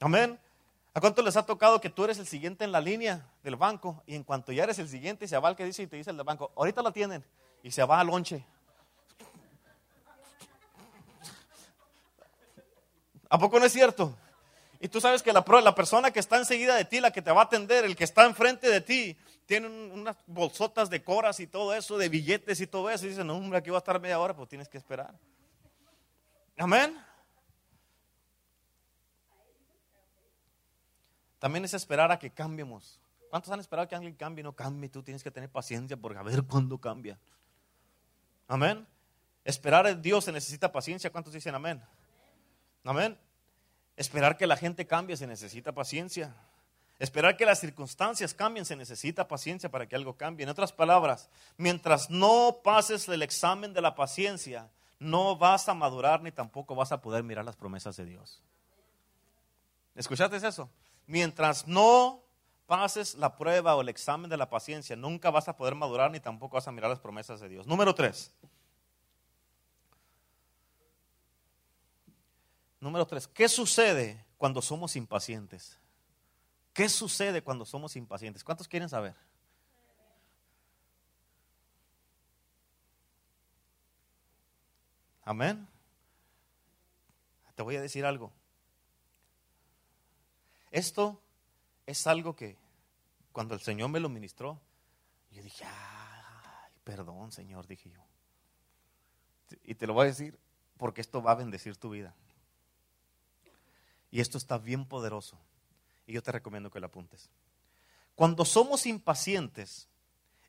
Amén. ¿A cuánto les ha tocado que tú eres el siguiente en la línea del banco y en cuanto ya eres el siguiente se va al que dice y te dice el del banco, ahorita lo tienen y se va al lonche? ¿A poco no es cierto? Y tú sabes que la, la, persona que está enseguida de ti, la que te va a atender, el que está enfrente de ti, tiene unas bolsotas de coras y todo eso, de billetes y todo eso. Y dice, no, hombre, aquí va a estar media hora, pues tienes que esperar. Amén. También es esperar a que cambiemos. ¿Cuántos han esperado que alguien cambie? No cambie, tú tienes que tener paciencia porque a ver cuándo cambia. Amén. Esperar a Dios se necesita paciencia. ¿Cuántos dicen amén? Amén. Esperar que la gente cambie se necesita paciencia. Esperar que las circunstancias cambien se necesita paciencia para que algo cambie. En otras palabras, mientras no pases el examen de la paciencia, no vas a madurar ni tampoco vas a poder mirar las promesas de Dios. ¿Escuchaste eso? Mientras no pases la prueba o el examen de la paciencia, nunca vas a poder madurar ni tampoco vas a mirar las promesas de Dios. Número tres. Número tres. ¿Qué sucede cuando somos impacientes? ¿Qué sucede cuando somos impacientes? ¿Cuántos quieren saber? Amén. Te voy a decir algo. Esto es algo que cuando el Señor me lo ministró, yo dije, ay, perdón Señor, dije yo. Y te lo voy a decir porque esto va a bendecir tu vida. Y esto está bien poderoso. Y yo te recomiendo que lo apuntes. Cuando somos impacientes,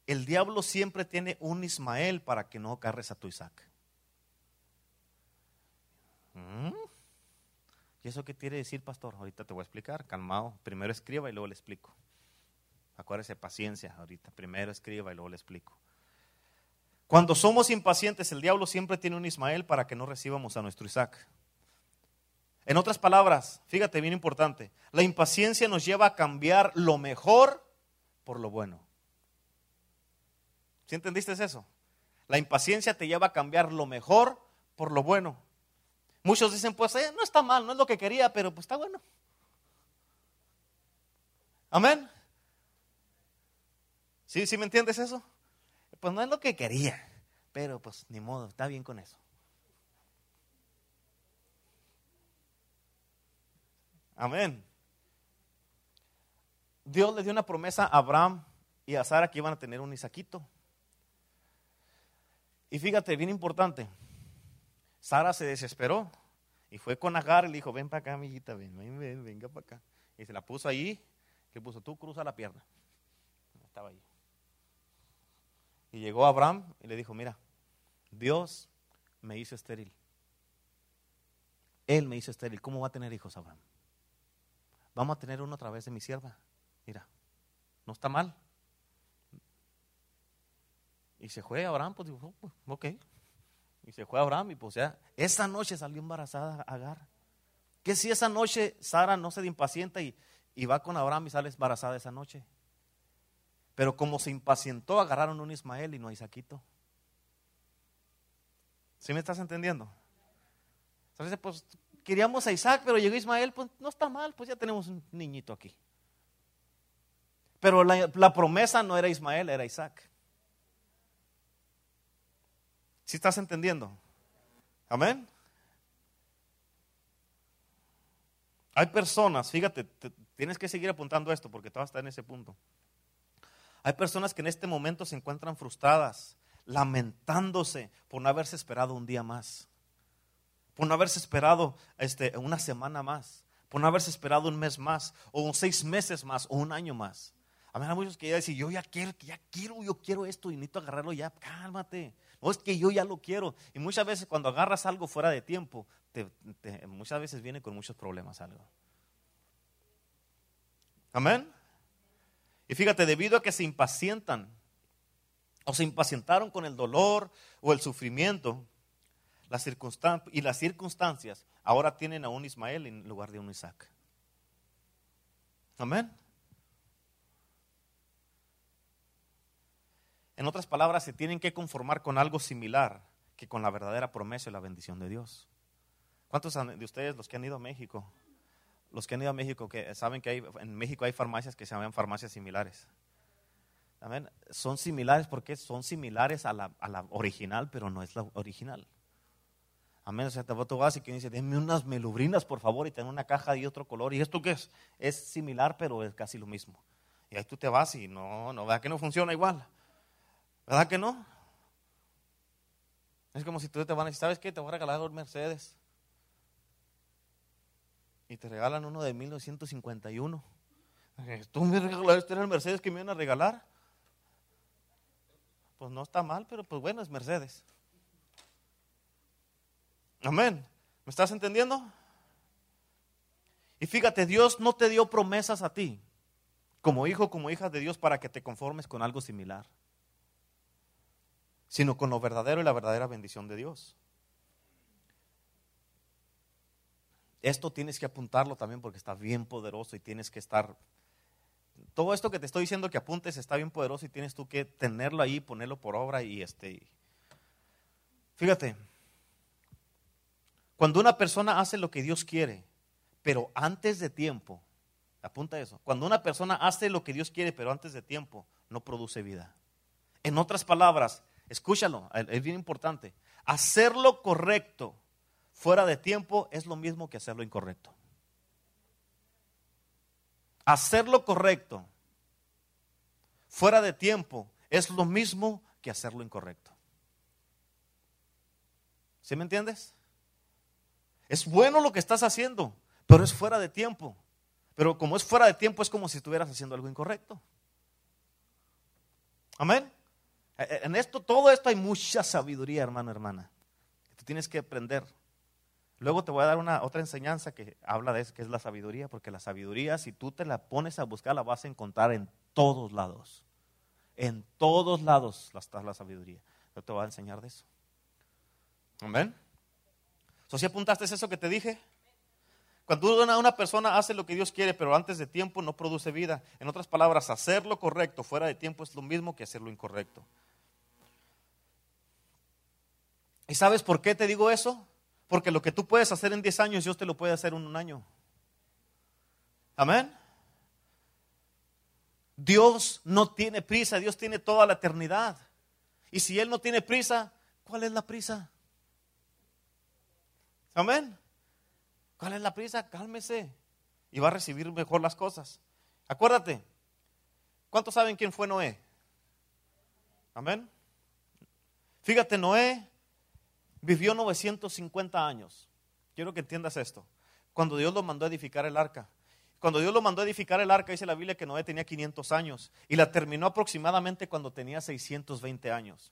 el diablo siempre tiene un Ismael para que no agarres a tu Isaac. ¿Mm? ¿Y eso qué quiere decir, pastor? Ahorita te voy a explicar, calmado. Primero escriba y luego le explico. Acuérdese, paciencia ahorita. Primero escriba y luego le explico. Cuando somos impacientes, el diablo siempre tiene un Ismael para que no recibamos a nuestro Isaac. En otras palabras, fíjate bien importante, la impaciencia nos lleva a cambiar lo mejor por lo bueno. ¿Sí entendiste eso? La impaciencia te lleva a cambiar lo mejor por lo bueno. Muchos dicen, pues eh, no está mal, no es lo que quería, pero pues está bueno. Amén. ¿Sí, sí me entiendes eso? Pues no es lo que quería, pero pues ni modo, está bien con eso. Amén. Dios le dio una promesa a Abraham y a Sara que iban a tener un Isaquito. Y fíjate, bien importante, Sara se desesperó y fue con Agar y le dijo, ven para acá, amiguita, ven, ven, ven, venga para acá. Y se la puso ahí, que puso, tú cruza la pierna. Estaba ahí. Y llegó Abraham y le dijo, mira, Dios me hizo estéril. Él me hizo estéril. ¿Cómo va a tener hijos Abraham? Vamos a tener uno a través de mi sierva. Mira, no está mal. Y se fue Abraham, pues dijo, ok. Y se fue a Abraham y pues ya, esa noche salió embarazada Agar. Que si esa noche Sara no se impacienta y, y va con Abraham y sale embarazada esa noche. Pero como se impacientó, agarraron un Ismael y no a Isaquito. ¿Sí me estás entendiendo? Entonces, pues queríamos a Isaac, pero llegó Ismael, pues no está mal, pues ya tenemos un niñito aquí. Pero la, la promesa no era Ismael, era Isaac. ¿Sí estás entendiendo? Amén. Hay personas, fíjate, tienes que seguir apuntando esto porque tú vas a estar en ese punto. Hay personas que en este momento se encuentran frustradas, lamentándose por no haberse esperado un día más, por no haberse esperado este, una semana más, por no haberse esperado un mes más, o seis meses más, o un año más. A hay muchos que ya dicen, yo ya quiero, ya quiero, yo quiero esto y necesito agarrarlo ya, cálmate. No es que yo ya lo quiero. Y muchas veces cuando agarras algo fuera de tiempo, muchas veces viene con muchos problemas algo. Amén. Y fíjate, debido a que se impacientan o se impacientaron con el dolor o el sufrimiento, las y las circunstancias, ahora tienen a un Ismael en lugar de un Isaac. Amén. En otras palabras, se tienen que conformar con algo similar que con la verdadera promesa y la bendición de Dios. ¿Cuántos de ustedes, los que han ido a México, los que han ido a México, que saben que hay, en México hay farmacias que se llaman farmacias similares? Son similares porque son similares a la, original, pero no es la original. Amén. O sea, te vas y quien dice, denme unas melubrinas, por favor, y ten una caja de otro color. ¿Y esto qué es? Es similar, pero es casi lo mismo. Y ahí tú te vas y no, no, ¿verdad que no funciona igual? ¿Verdad que no? Es como si tú te van a decir, ¿sabes qué? Te voy a regalar un Mercedes. Y te regalan uno de 1951. ¿Tú me regalaste el Mercedes que me iban a regalar? Pues no está mal, pero pues bueno, es Mercedes. Amén. ¿Me estás entendiendo? Y fíjate, Dios no te dio promesas a ti, como hijo, como hija de Dios, para que te conformes con algo similar sino con lo verdadero y la verdadera bendición de Dios. Esto tienes que apuntarlo también porque está bien poderoso y tienes que estar... Todo esto que te estoy diciendo que apuntes está bien poderoso y tienes tú que tenerlo ahí, ponerlo por obra y este... Fíjate, cuando una persona hace lo que Dios quiere, pero antes de tiempo, apunta eso, cuando una persona hace lo que Dios quiere, pero antes de tiempo, no produce vida. En otras palabras, Escúchalo, es bien importante. Hacerlo correcto fuera de tiempo es lo mismo que hacerlo incorrecto. Hacerlo correcto fuera de tiempo es lo mismo que hacerlo incorrecto. ¿Sí me entiendes? Es bueno lo que estás haciendo, pero es fuera de tiempo. Pero como es fuera de tiempo es como si estuvieras haciendo algo incorrecto. Amén. Eh, en esto, todo esto hay mucha sabiduría, hermano, hermana. Tú tienes que aprender. Luego te voy a dar una otra enseñanza que habla de eso, que es la sabiduría, porque la sabiduría, si tú te la pones a buscar, la vas a encontrar en todos lados. En todos lados está la sabiduría. Yo te voy a enseñar de eso. Amén. ¿So si apuntaste eso que te dije? Cuando una, una persona hace lo que Dios quiere, pero antes de tiempo no produce vida. En otras palabras, hacer lo correcto fuera de tiempo es lo mismo que hacer lo incorrecto. ¿Y sabes por qué te digo eso? Porque lo que tú puedes hacer en 10 años, Dios te lo puede hacer en un año. Amén. Dios no tiene prisa, Dios tiene toda la eternidad. Y si Él no tiene prisa, ¿cuál es la prisa? Amén. ¿Cuál es la prisa? Cálmese y va a recibir mejor las cosas. Acuérdate, ¿cuántos saben quién fue Noé? Amén. Fíjate, Noé vivió 950 años. Quiero que entiendas esto. Cuando Dios lo mandó a edificar el arca. Cuando Dios lo mandó a edificar el arca, dice la Biblia que Noé tenía 500 años y la terminó aproximadamente cuando tenía 620 años.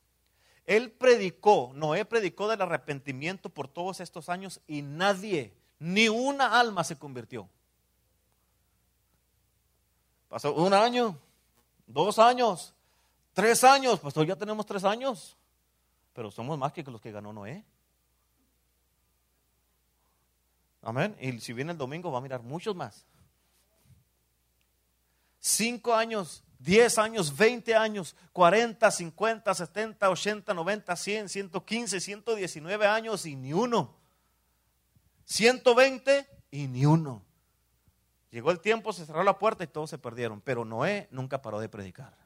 Él predicó, Noé predicó del arrepentimiento por todos estos años y nadie, ni una alma se convirtió. Pasó un año, dos años, tres años, pues ya tenemos tres años pero somos más que los que ganó Noé. Amén. Y si viene el domingo va a mirar muchos más. Cinco años, diez años, veinte años, cuarenta, cincuenta, setenta, ochenta, noventa, cien, ciento quince, ciento diecinueve años y ni uno. Ciento veinte y ni uno. Llegó el tiempo, se cerró la puerta y todos se perdieron. Pero Noé nunca paró de predicar.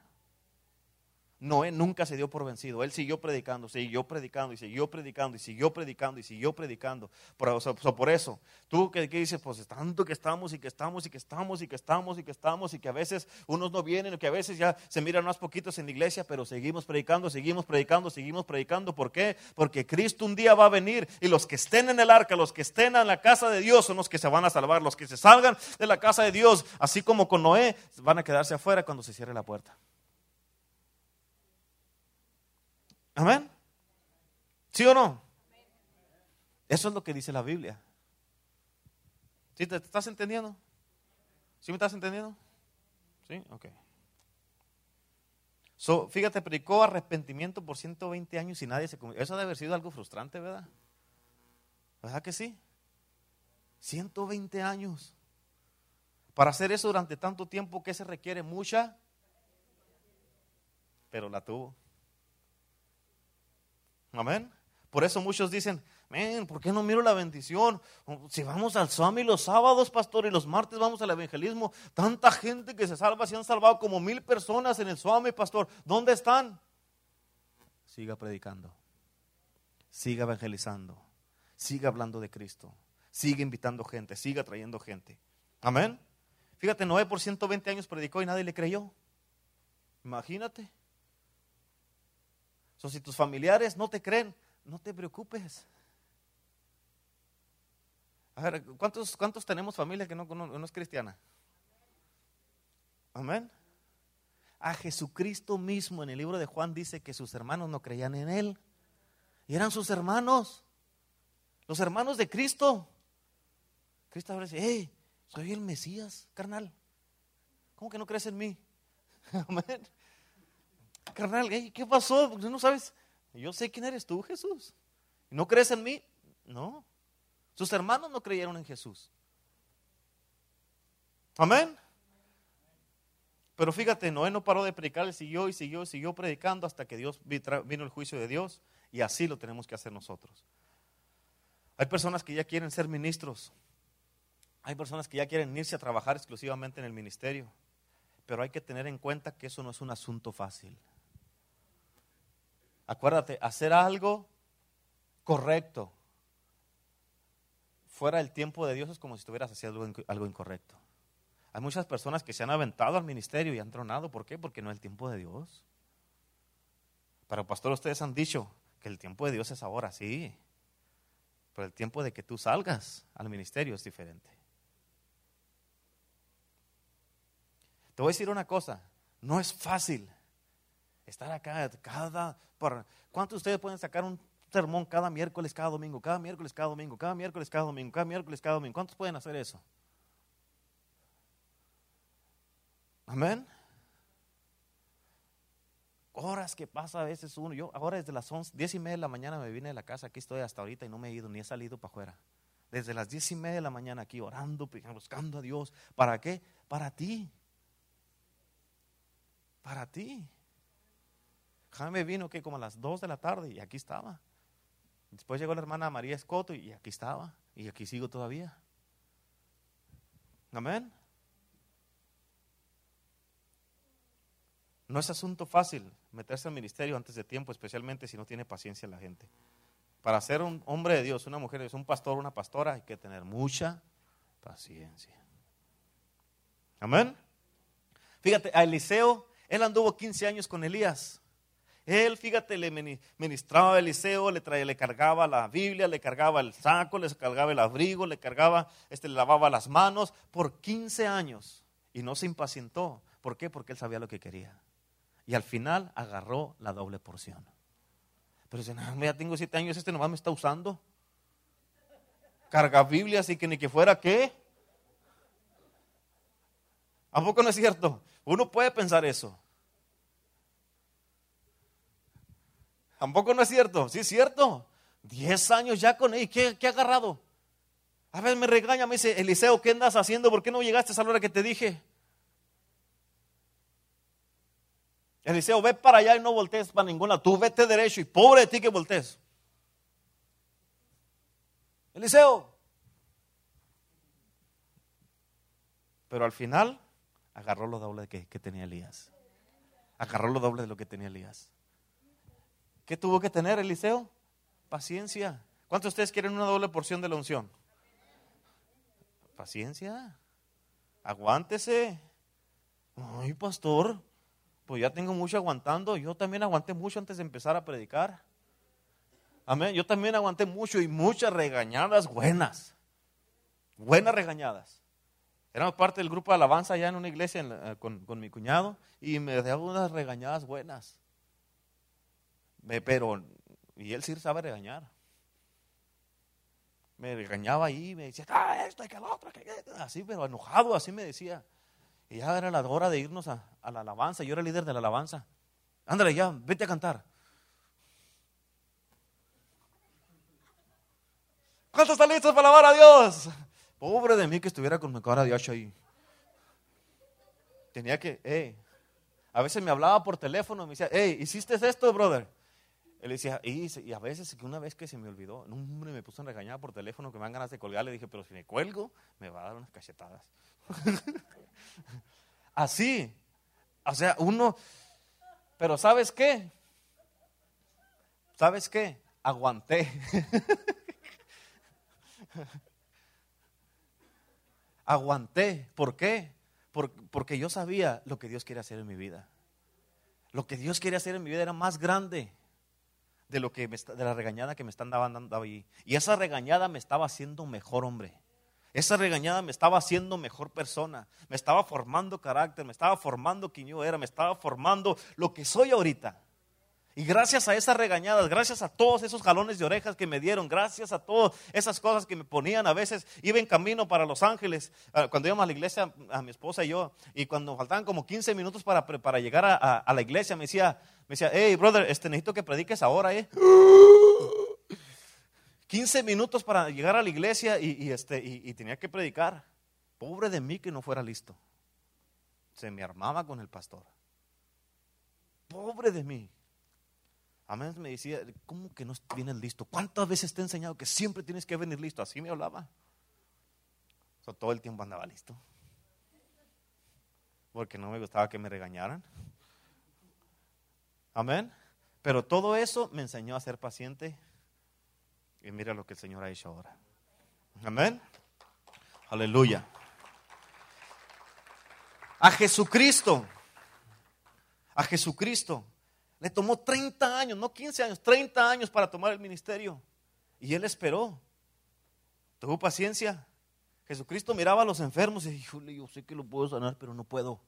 Noé nunca se dio por vencido. Él siguió predicando, siguió predicando y siguió predicando y siguió predicando y siguió predicando. Por, eso, tú que, dices, pues tanto que estamos y que estamos y que estamos y que estamos y que estamos y que a veces unos no vienen, que a veces ya se miran más poquitos en la iglesia, pero seguimos predicando, seguimos predicando, seguimos predicando. ¿Por qué? Porque Cristo un día va a venir y los que estén en el arca, los que estén en la casa de Dios son los que se van a salvar. Los que se salgan de la casa de Dios, así como con Noé, van a quedarse afuera cuando se cierre la puerta. Amén. ¿Sí o no? Eso es lo que dice la Biblia. ¿Sí te, estás entendiendo? ¿Sí me estás entendiendo? Sí, ok. So, fíjate, predicó arrepentimiento por 120 años y nadie se Eso debe haber sido algo frustrante, ¿verdad? ¿Verdad que sí? 120 años. Para hacer eso durante tanto tiempo, que se requiere? Mucha, pero la tuvo. Amén. Por eso muchos dicen, ¿por qué no miro la bendición? Si vamos al Swami los sábados, pastor, y los martes vamos al evangelismo, tanta gente que se salva, se han salvado como mil personas en el Swami, pastor. ¿Dónde están? Siga predicando, siga evangelizando, siga hablando de Cristo, siga invitando gente, siga trayendo gente. Amén. Fíjate, Noé por 120 años predicó y nadie le creyó. Imagínate. So, si tus familiares no te creen, no te preocupes. A ver, ¿cuántos, cuántos tenemos familia que no, no es cristiana? Amén. A Jesucristo mismo en el libro de Juan dice que sus hermanos no creían en Él. Y eran sus hermanos. Los hermanos de Cristo. Cristo ahora dice, hey, soy el Mesías, carnal. ¿Cómo que no crees en mí? Amén. Carnal, ¿qué pasó? ¿No sabes? Yo sé quién eres tú, Jesús. ¿No crees en mí? No. Sus hermanos no creyeron en Jesús. Amén. Pero fíjate, Noé no paró de predicar, él siguió y siguió y siguió predicando hasta que Dios vino el juicio de Dios y así lo tenemos que hacer nosotros. Hay personas que ya quieren ser ministros. Hay personas que ya quieren irse a trabajar exclusivamente en el ministerio. Pero hay que tener en cuenta que eso no es un asunto fácil. Acuérdate, hacer algo correcto fuera del tiempo de Dios es como si estuvieras haciendo algo, incorrecto. Hay muchas personas que se han aventado al ministerio y han tronado. ¿Por qué? Porque no es el tiempo de Dios. Pero pastor, ustedes han dicho que el tiempo de Dios es ahora, sí. Pero el tiempo de que tú salgas al ministerio es diferente. Te voy a decir una cosa, no es fácil estar acá cada... Por, ¿Cuántos de ustedes pueden sacar un sermón cada miércoles, cada domingo, cada miércoles, cada domingo, cada miércoles, cada domingo, cada miércoles, cada domingo? ¿Cuántos pueden hacer eso? Amén. Horas que pasa a veces uno. Yo ahora desde las 11, 10 y media de la mañana me vine de la casa, aquí estoy hasta ahorita y no me he ido ni he salido para afuera. Desde las 10 y media de la mañana aquí orando, buscando a Dios. ¿Para qué? Para ti. Para ti. Jaime vino que como a las 2 de la tarde y aquí estaba. Después llegó la hermana María Escoto y aquí estaba. Y aquí sigo todavía. Amén. No es asunto fácil meterse al ministerio antes de tiempo, especialmente si no tiene paciencia la gente. Para ser un hombre de Dios, una mujer, es un pastor, una pastora, hay que tener mucha paciencia. Amén. Fíjate, a Eliseo, él anduvo 15 años con Elías. Él, fíjate, le ministraba a Eliseo, le, traía, le cargaba la Biblia, le cargaba el saco, le cargaba el abrigo, le cargaba, este, le lavaba las manos por 15 años. Y no se impacientó. ¿Por qué? Porque él sabía lo que quería. Y al final agarró la doble porción. Pero dice, no, ya tengo siete años, este nomás me está usando. Carga Biblia, así que ni que fuera qué. ¿A poco no es cierto? Uno puede pensar eso. Tampoco no es cierto. Sí es cierto. Diez años ya con él. ¿Qué, qué ha agarrado? A ver, me regaña, me dice, Eliseo, ¿qué andas haciendo? ¿Por qué no llegaste a la hora que te dije? Eliseo, ve para allá y no voltees para ninguna. Tú vete derecho y pobre de ti que voltees. Eliseo. Pero al final agarró lo doble que, que tenía Elías. Agarró lo doble de lo que tenía Elías. ¿Qué tuvo que tener Eliseo? Paciencia. ¿Cuántos de ustedes quieren una doble porción de la unción? Paciencia. Aguántese. Ay, pastor, pues ya tengo mucho aguantando. Yo también aguanté mucho antes de empezar a predicar. Amén. Yo también aguanté mucho y muchas regañadas buenas. Buenas regañadas. Éramos parte del grupo de alabanza allá en una iglesia eh, con, mi cuñado y me dejaba unas regañadas buenas. Pero, y él sí sabe regañar. Me regañaba ahí, me decía, ah, esto y que lo otro, así, pero enojado, así me decía. Y ya era la hora de irnos a, la alabanza, yo era líder de la alabanza. Ándale, ya, vete a cantar. ¿Cuántos están listos para alabar a Dios? Pobre de mí que estuviera con mi cara de hacha ahí. Tenía que, hey, a veces me hablaba por teléfono, me decía, hey, ¿hiciste esto, brother? Él decía, y, a veces, que una vez que se me olvidó, hombre, me puso a regañar por teléfono que me dan ganas de colgar, le dije, pero si me cuelgo, me va a dar unas cachetadas. Así, o sea, uno, pero ¿sabes qué? ¿Sabes qué? Aguanté. Aguanté. ¿Por qué? porque yo sabía lo que Dios quiere hacer en mi vida. Lo que Dios quiere hacer en mi vida era más grande de, lo que de la regañada que me están dando ahí. Y esa regañada me estaba haciendo mejor hombre. Esa regañada me estaba haciendo mejor persona. Me estaba formando carácter, me estaba formando quien yo era, me estaba formando lo que soy ahorita. Y gracias a esas regañadas, gracias a todos esos jalones de orejas que me dieron, gracias a todas esas cosas que me ponían, a veces iba en camino para Los Ángeles, ah, cuando íbamos a la iglesia, a mi esposa y yo, y cuando faltaban como 15 minutos para, para llegar a, la iglesia, me decía, me decía, hey, brother, este, necesito que prediques ahora, ¿eh? 15 minutos para llegar a la iglesia y, este, y tenía que predicar. Pobre de mí que no fuera listo. Se me armaba con el pastor. Pobre de mí. A menos me decía, ¿cómo que no vienes listo? ¿Cuántas veces te he enseñado que siempre tienes que venir listo? Así me hablaba. todo el tiempo andaba listo. Porque no me gustaba que me regañaran. Amén. Pero todo eso me enseñó a ser paciente. Y mira lo que el Señor ha hecho ahora. Amén. Aleluya. A Jesucristo. A Jesucristo le tomó 30 años, no 15 años, 30 años para tomar el ministerio. Y él esperó. Tuvo paciencia. Jesucristo miraba a los enfermos y dijo, yo sé que lo puedo sanar, pero no puedo.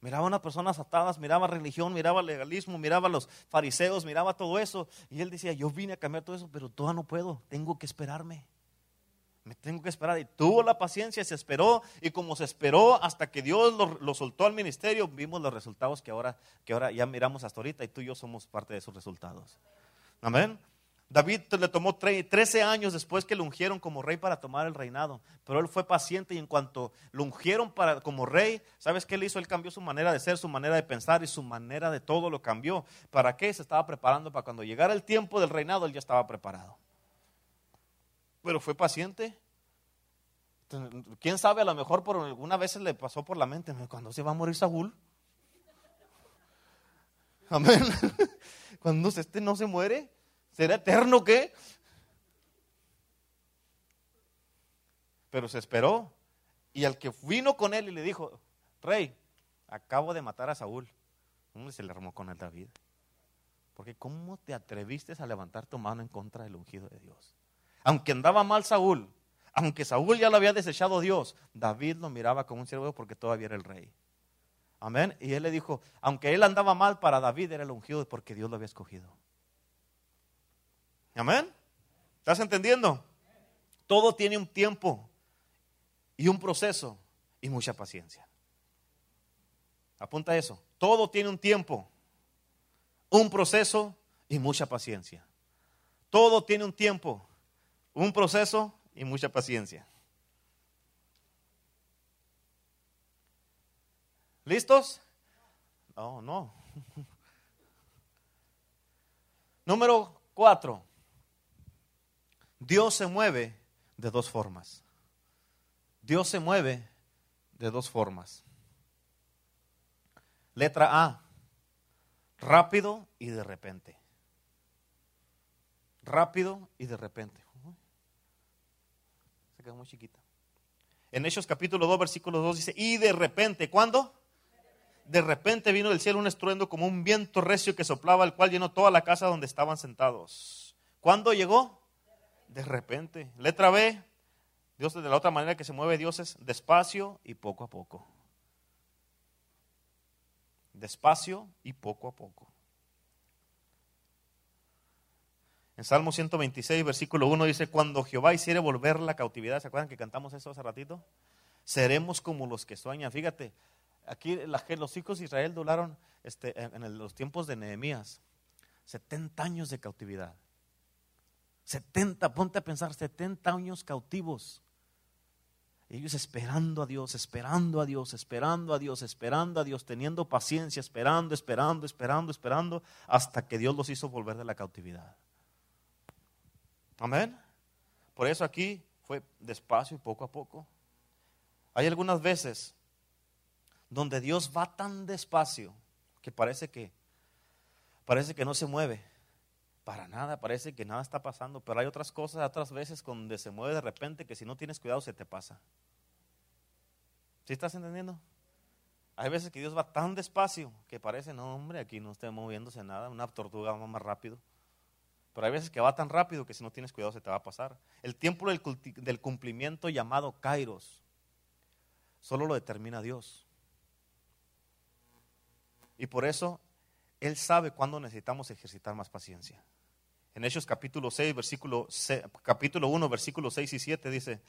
Miraba a unas personas atadas, miraba religión, miraba legalismo, miraba a los fariseos, miraba todo eso. Y él decía, yo vine a cambiar todo eso, pero todavía no puedo, tengo que esperarme me tengo que esperar. Y tuvo la paciencia, se esperó, y como se esperó hasta que Dios lo, soltó al ministerio, vimos los resultados que ahora, que ahora ya miramos hasta ahorita, y tú y yo somos parte de esos resultados. Amén. David le tomó 13 años después que lo ungieron como rey para tomar el reinado, pero él fue paciente y en cuanto lo ungieron para, como rey, ¿sabes qué él hizo? Él cambió su manera de ser, su manera de pensar y su manera de todo lo cambió. ¿Para qué? Se estaba preparando para cuando llegara el tiempo del reinado, él ya estaba preparado pero fue paciente. ¿Quién sabe? A lo mejor por alguna vez le pasó por la mente, cuando se va a morir Saúl? Amén. Cuando este no se muere, ¿será eterno qué? Pero se esperó. Y al que vino con él y le dijo, rey, acabo de matar a Saúl. Se le armó con el David. Porque ¿cómo te atreviste a levantar tu mano en contra del ungido de Dios? Aunque andaba mal Saúl, aunque Saúl ya lo había desechado Dios, David lo miraba como un siervo porque todavía era el rey. Amén. Y él le dijo, aunque él andaba mal, para David era el ungido porque Dios lo había escogido. Amén. ¿Estás entendiendo? Todo tiene un tiempo y un proceso y mucha paciencia. Apunta eso. Todo tiene un tiempo, un proceso y mucha paciencia. Todo tiene un tiempo, un proceso y mucha paciencia. ¿Listos? No, no. Número cuatro. Dios se mueve de dos formas. Dios se mueve de dos formas. Letra A. Rápido y de repente. Rápido y de repente muy chiquita. En Hechos capítulo 2, versículo 2 dice, y de repente, ¿cuándo? De repente vino del cielo un estruendo como un viento recio que soplaba, el cual llenó toda la casa donde estaban sentados. ¿Cuándo llegó? De repente. Letra B, Dios de la otra manera que se mueve Dios es despacio y poco a poco. Despacio y poco a poco. En Salmo 126, versículo 1 dice, cuando Jehová hiciere volver la cautividad, ¿se acuerdan que cantamos eso hace ratito? Seremos como los que sueñan. Fíjate, aquí los hijos de Israel duraron este, en, los tiempos de Nehemías 70 años de cautividad. 70, ponte a pensar, 70 años cautivos. Ellos esperando a Dios, esperando a Dios, esperando a Dios, esperando a Dios, teniendo paciencia, esperando, esperando, esperando, esperando, hasta que Dios los hizo volver de la cautividad. Amén. Por eso aquí fue despacio y poco a poco. Hay algunas veces donde Dios va tan despacio que parece que parece que no se mueve. Para nada, parece que nada está pasando, pero hay otras cosas, otras veces donde se mueve de repente que si no tienes cuidado se te pasa. ¿Sí estás entendiendo? Hay veces que Dios va tan despacio que parece, no, hombre, aquí no está moviéndose nada, una tortuga va más rápido. Pero hay veces que va tan rápido que si no tienes cuidado se te va a pasar. El tiempo del, cumplimiento llamado Kairos solo lo determina Dios. Y por eso Él sabe cuándo necesitamos ejercitar más paciencia. En Hechos capítulo 6, versículo, capítulo 1, versículos 6 y 7 dice,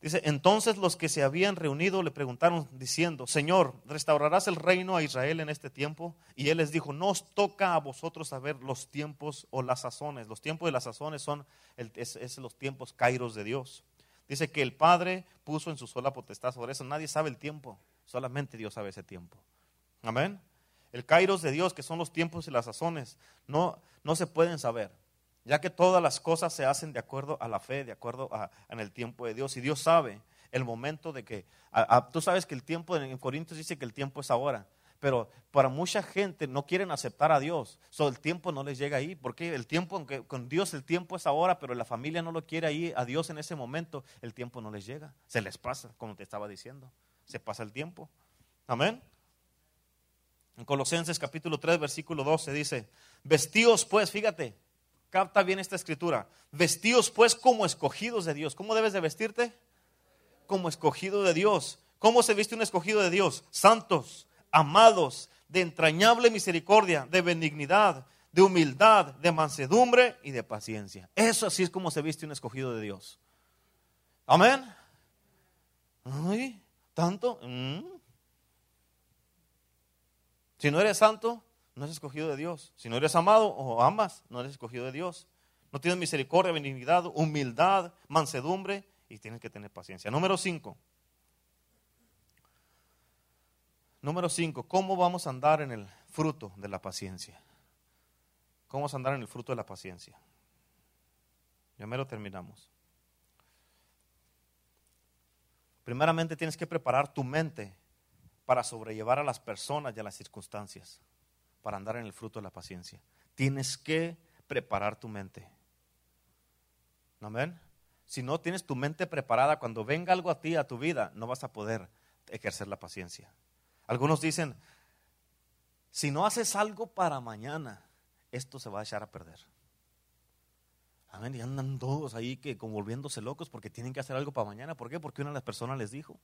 dice, entonces los que se habían reunido le preguntaron diciendo, Señor, ¿restaurarás el reino a Israel en este tiempo? Y Él les dijo, no os toca a vosotros saber los tiempos o las sazones. Los tiempos de las sazones son el, es, los tiempos kairos de Dios. Dice que el Padre puso en su sola potestad sobre eso. Nadie sabe el tiempo, solamente Dios sabe ese tiempo. Amén. El kairos de Dios, que son los tiempos y las sazones, no, no se pueden saber ya que todas las cosas se hacen de acuerdo a la fe, de acuerdo a, en el tiempo de Dios. Y Dios sabe el momento de que, tú sabes que el tiempo, en Corintios dice que el tiempo es ahora, pero para mucha gente no quieren aceptar a Dios, so, el tiempo no les llega ahí, porque el tiempo, aunque con Dios el tiempo es ahora, pero la familia no lo quiere ahí, a Dios en ese momento, el tiempo no les llega, se les pasa, como te estaba diciendo, se pasa el tiempo. Amén. En Colosenses capítulo 3, versículo 12 dice, vestíos pues, fíjate, Capta bien esta escritura. Vestíos pues como escogidos de Dios. ¿Cómo debes de vestirte? Como escogido de Dios. ¿Cómo se viste un escogido de Dios? Santos, amados, de entrañable misericordia, de benignidad, de humildad, de mansedumbre y de paciencia. Eso así es como se viste un escogido de Dios. Amén. Ay, ¿tanto? Mm. Si no eres santo, no eres escogido de Dios. Si no eres amado o amas, no eres escogido de Dios. No tienes misericordia, benignidad, humildad, mansedumbre y tienes que tener paciencia. Número 5. Número 5. ¿Cómo vamos a andar en el fruto de la paciencia? ¿Cómo vamos a andar en el fruto de la paciencia? Ya mero terminamos. Primeramente tienes que preparar tu mente para sobrellevar a las personas y a las circunstancias para andar en el fruto de la paciencia. Tienes que preparar tu mente. Amén. Si no tienes tu mente preparada, cuando venga algo a ti, a tu vida, no vas a poder ejercer la paciencia. Algunos dicen, si no haces algo para mañana, esto se va a echar a perder. Amén. Y andan todos ahí que como volviéndose locos porque tienen que hacer algo para mañana. ¿Por qué? Porque una de las personas les dijo.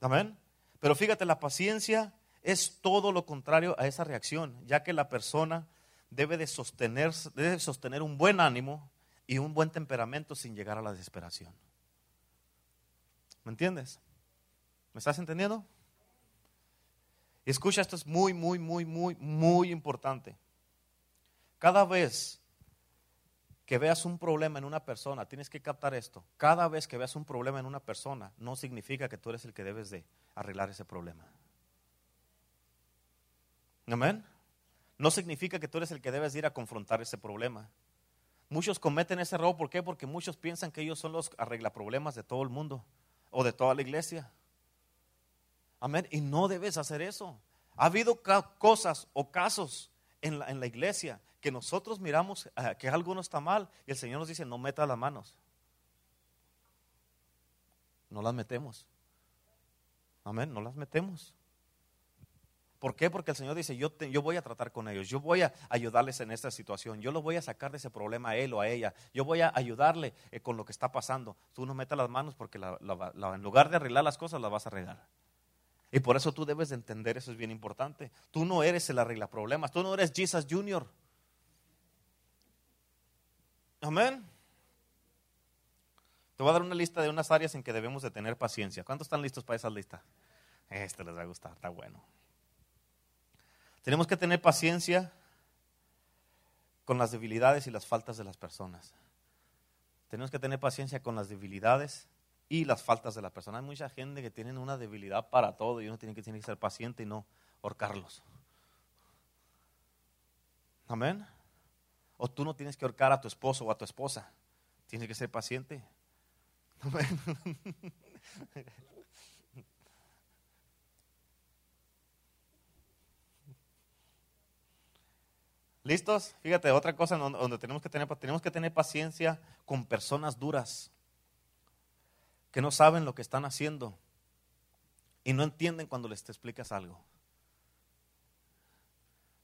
Amén. Pero fíjate, la paciencia es todo lo contrario a esa reacción, ya que la persona debe de sostener, debe sostener un buen ánimo y un buen temperamento sin llegar a la desesperación. ¿Me entiendes? ¿Me estás entendiendo? Escucha, esto es muy, muy, muy, muy, muy importante. Cada vez que veas un problema en una persona, tienes que captar esto. Cada vez que veas un problema en una persona, no significa que tú eres el que debes de arreglar ese problema. Amén. No significa que tú eres el que debes ir a confrontar ese problema. Muchos cometen ese error, ¿por qué? Porque muchos piensan que ellos son los problemas de todo el mundo o de toda la iglesia. Amén. Y no debes hacer eso. Ha habido cosas o casos en la, en la iglesia que nosotros miramos eh, que algo no está mal y el Señor nos dice, no meta las manos. No las metemos. Amén, no las metemos. ¿Por qué? Porque el Señor dice, yo, yo voy a tratar con ellos, yo voy a ayudarles en esta situación, yo lo voy a sacar de ese problema a él o a ella, yo voy a ayudarle eh, con lo que está pasando. Tú no metas las manos porque en lugar de arreglar las cosas, las vas a arreglar. Y por eso tú debes de entender, eso es bien importante. Tú no eres el arregla problemas, tú no eres Jesus Junior. Amén. Te voy a dar una lista de unas áreas en que debemos de tener paciencia. ¿Cuántos están listos para esa lista? Este les va a gustar, está bueno. Tenemos que tener paciencia con las debilidades y las faltas de las personas. Tenemos que tener paciencia con las debilidades y las faltas de la persona. Hay mucha gente que tiene una debilidad para todo y uno tiene que, tiene que ser paciente y no ahorcarlos. Amén. O tú no tienes que ahorcar a tu esposo o a tu esposa. Tienes que ser paciente. Amén. ¿Listos? Fíjate, otra cosa donde tenemos que tener, tenemos que tener paciencia con personas duras que no saben lo que están haciendo y no entienden cuando les explicas algo.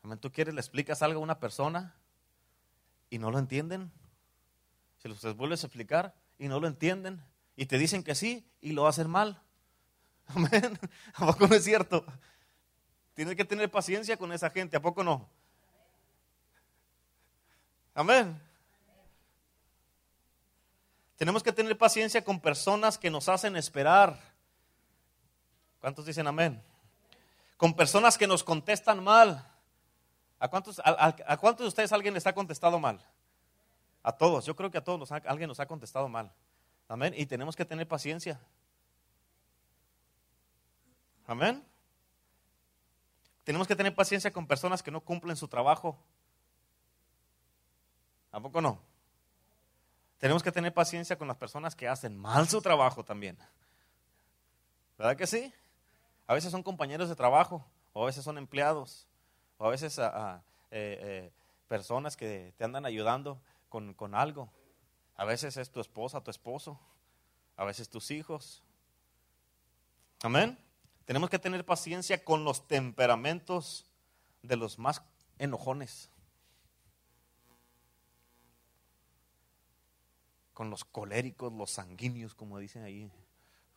Amén. Tú quieres, le explicas algo a una persona y no lo entienden. Si les vuelves a explicar y no lo entienden y te dicen que sí y lo hacen mal. Amén. ¿A poco no es cierto? Tienes que tener paciencia con esa gente, ¿a poco no? Amén. Tenemos que tener paciencia con personas que nos hacen esperar. ¿Cuántos dicen amén? Con personas que nos contestan mal. ¿A cuántos, a, cuántos de ustedes alguien les ha contestado mal? A todos. Yo creo que a todos alguien nos ha contestado mal. Amén. Y tenemos que tener paciencia. Amén. Tenemos que tener paciencia con personas que no cumplen su trabajo. ¿A poco no? Tenemos que tener paciencia con las personas que hacen mal su trabajo también. ¿Verdad que sí? A veces son compañeros de trabajo, o a veces son empleados, o a veces a, eh, eh, personas que te andan ayudando con, con algo. A veces es tu esposa, tu esposo, a veces tus hijos. Amén. Tenemos que tener paciencia con los temperamentos de los más enojones. Con los coléricos, los sanguíneos, como dicen ahí.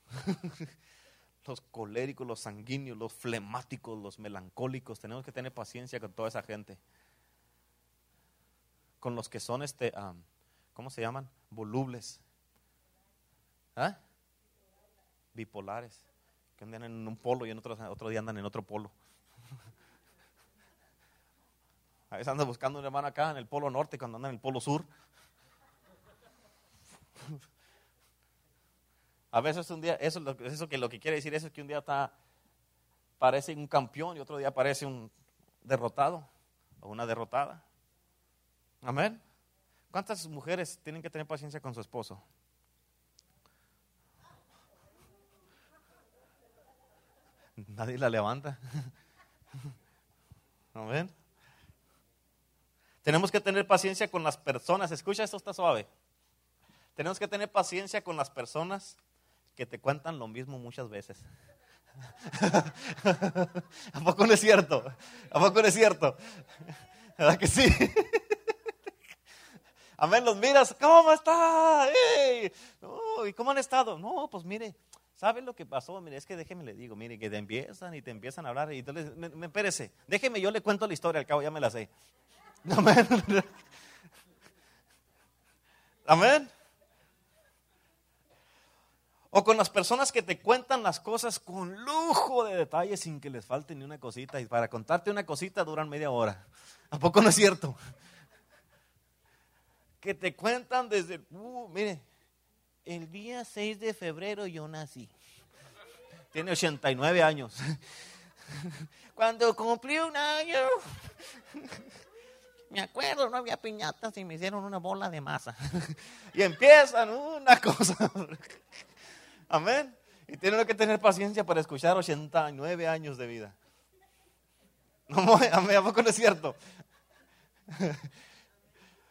los coléricos, los sanguíneos, los flemáticos, los melancólicos. Tenemos que tener paciencia con toda esa gente. Con los que son, este, ¿cómo se llaman? Volubles. ¿Ah? Bipolares. Que andan en un polo y en otro, otro día andan en otro polo. A veces andan buscando una hermano acá en el polo norte cuando andan en el polo sur. A veces un día, eso, eso que lo que quiere decir eso es que un día está, parece un campeón y otro día parece un derrotado o una derrotada. Amén. ¿Cuántas mujeres tienen que tener paciencia con su esposo? Nadie la levanta. Amén. Tenemos que tener paciencia con las personas. Escucha, esto está suave. Tenemos que tener paciencia con las personas que te cuentan lo mismo muchas veces. ¿A poco no es cierto? ¿A poco no es cierto? ¿Verdad que sí? Amén, los miras, ¿cómo está? ¿Y cómo han estado? No, pues mire, ¿sabe lo que pasó? Mire, es que déjeme le digo, mire, que te empiezan y te empiezan a hablar y entonces, me, me espérese, déjeme, yo le cuento la historia, al cabo ya me la sé. Amén. Amén. O con las personas que te cuentan las cosas con lujo de detalles sin que les falte ni una cosita. Y para contarte una cosita duran media hora. ¿A poco no es cierto? Que te cuentan desde, uh, mire, el día 6 de febrero yo nací. Tiene 89 años. Cuando cumplí un año, me acuerdo, no había piñatas y me hicieron una bola de masa. Y empiezan una cosa. Amén. Y tienen que tener paciencia para escuchar 89 años de vida. No, amén, ¿a poco no es cierto?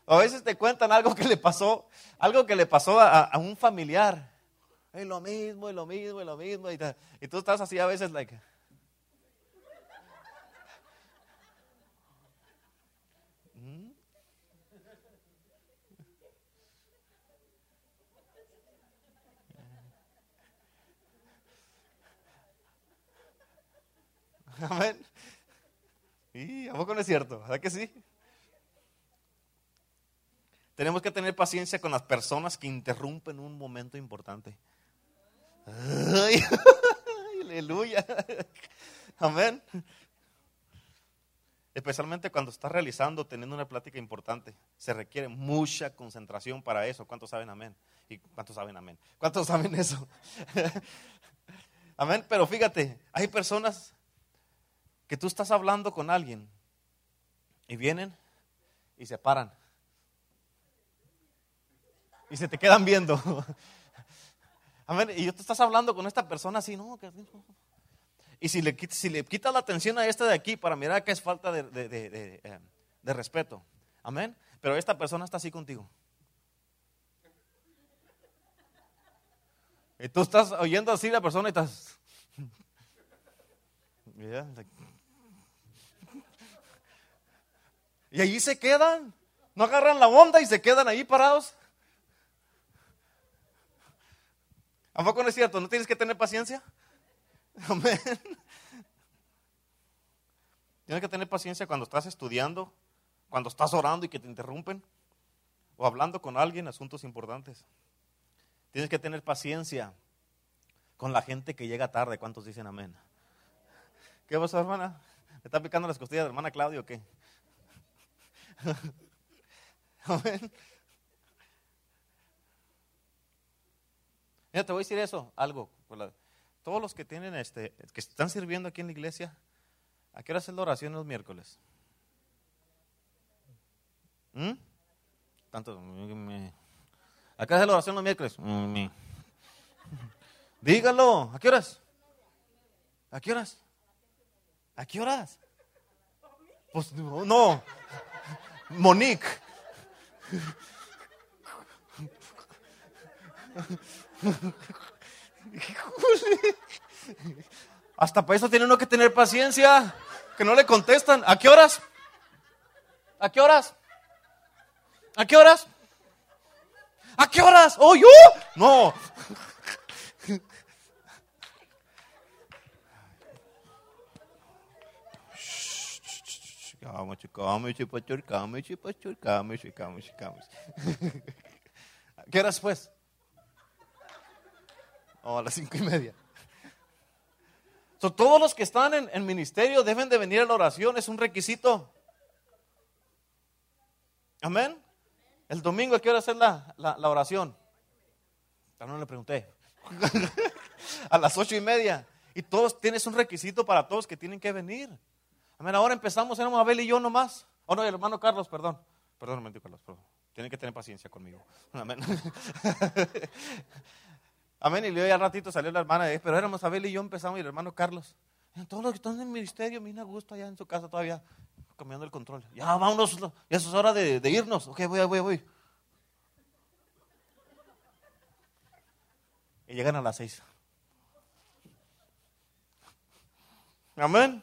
A veces te cuentan algo que le pasó, algo que le pasó a, un familiar. Es lo mismo, es lo mismo, es lo mismo. Y, y tú estás así a veces, like, Amén. ¿Y a poco no es cierto? ¿Verdad que sí? Tenemos que tener paciencia con las personas que interrumpen un momento importante. aleluya. Amén. Especialmente cuando estás realizando, teniendo una plática importante. Se requiere mucha concentración para eso. ¿Cuántos saben amén? ¿Y cuántos saben amén? ¿Cuántos saben eso? amén. Pero fíjate, hay personas que tú estás hablando con alguien y vienen y se paran. Y se te quedan viendo. Amén. Y tú estás hablando con esta persona así, no, y si le, si le quitas la atención a este de aquí para mirar que es falta de, de, eh, de, respeto. Amén. Pero esta persona está así contigo. Y tú estás oyendo así la persona y estás... Y allí se quedan. No agarran la onda y se quedan ahí parados. ¿A poco no es cierto? ¿No tienes que tener paciencia? Amén. Tienes que tener paciencia cuando estás estudiando, cuando estás orando y que te interrumpen, o hablando con alguien asuntos importantes. Tienes que tener paciencia con la gente que llega tarde. ¿Cuántos dicen amén? ¿Qué pasa, hermana? ¿Me está picando las costillas de hermana Claudia o qué? Amén. Mira, te voy a decir eso, algo. Todos los que tienen este, que están sirviendo aquí en la iglesia, ¿a qué hora es la oración los miércoles? ¿Mm? Tanto. ¿A qué hora es la oración los miércoles? Dígalo, ¿a qué horas? ¿A qué horas? ¿A qué horas? Pues no, Monique. Hasta para eso tiene uno que tener paciencia. Que no le contestan. ¿A qué horas? ¿A qué horas? ¿A qué horas? ¿A qué horas? ¿Oh, yo? No. Calma, pastor, calma, pastor, calma, calma, calma. ¿Qué horas pues? O a las cinco y media. todos los que están en, ministerio deben de venir a la oración, es un requisito. Amén. El domingo, ¿a qué hora hacer la, la, oración? no le pregunté. a las ocho y media. Y todos tienes un requisito para todos que tienen que venir. Amén. Ahora empezamos, éramos Abel y yo nomás. Oh, no, el hermano Carlos, perdón. Perdón, me Carlos, perdón. Tienen que tener paciencia conmigo. Amén. Amén. Y luego ya ratito salió la hermana, pero éramos Abel y yo empezamos y el hermano Carlos. Todos los que están en el ministerio, mira gusto allá en su casa todavía, cambiando el control. Ya vámonos, ya es hora de, irnos. Ok, voy, voy, voy. Y llegan a las seis. Amén.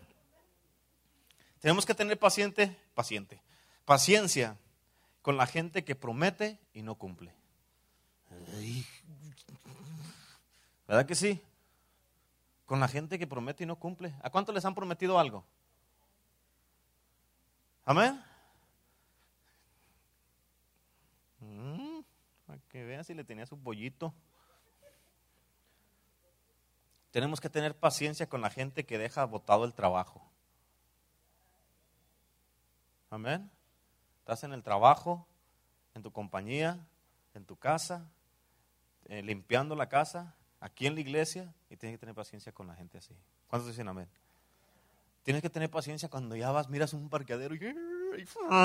Tenemos que tener paciente, paciente, paciencia con la gente que promete y no cumple. ¿Verdad que sí? Con la gente que promete y no cumple. ¿A cuánto les han prometido algo? Amén. Mm, para que vean si le tenía su pollito. Tenemos que tener paciencia con la gente que deja botado el trabajo. Amén. Estás en el trabajo, en tu compañía, en tu casa, eh, limpiando la casa, aquí en la iglesia y tienes que tener paciencia con la gente así. ¿Cuántos dicen amén? Tienes que tener paciencia cuando ya vas, miras un parqueadero y,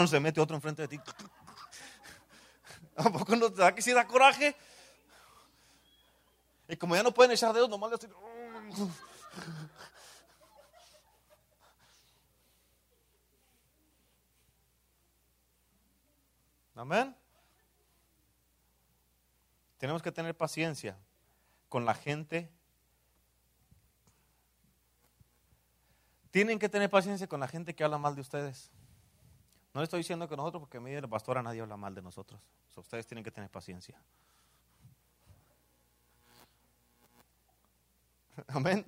se mete otro enfrente de ti. ¿A poco no te da que si da coraje? Y como ya no pueden echar dedos, nomás le estoy... Amén. Tenemos que tener paciencia con la gente. Tienen que tener paciencia con la gente que habla mal de ustedes. No le estoy diciendo que nosotros, porque mí de la pastora nadie habla mal de nosotros. ustedes tienen que tener paciencia. Amén.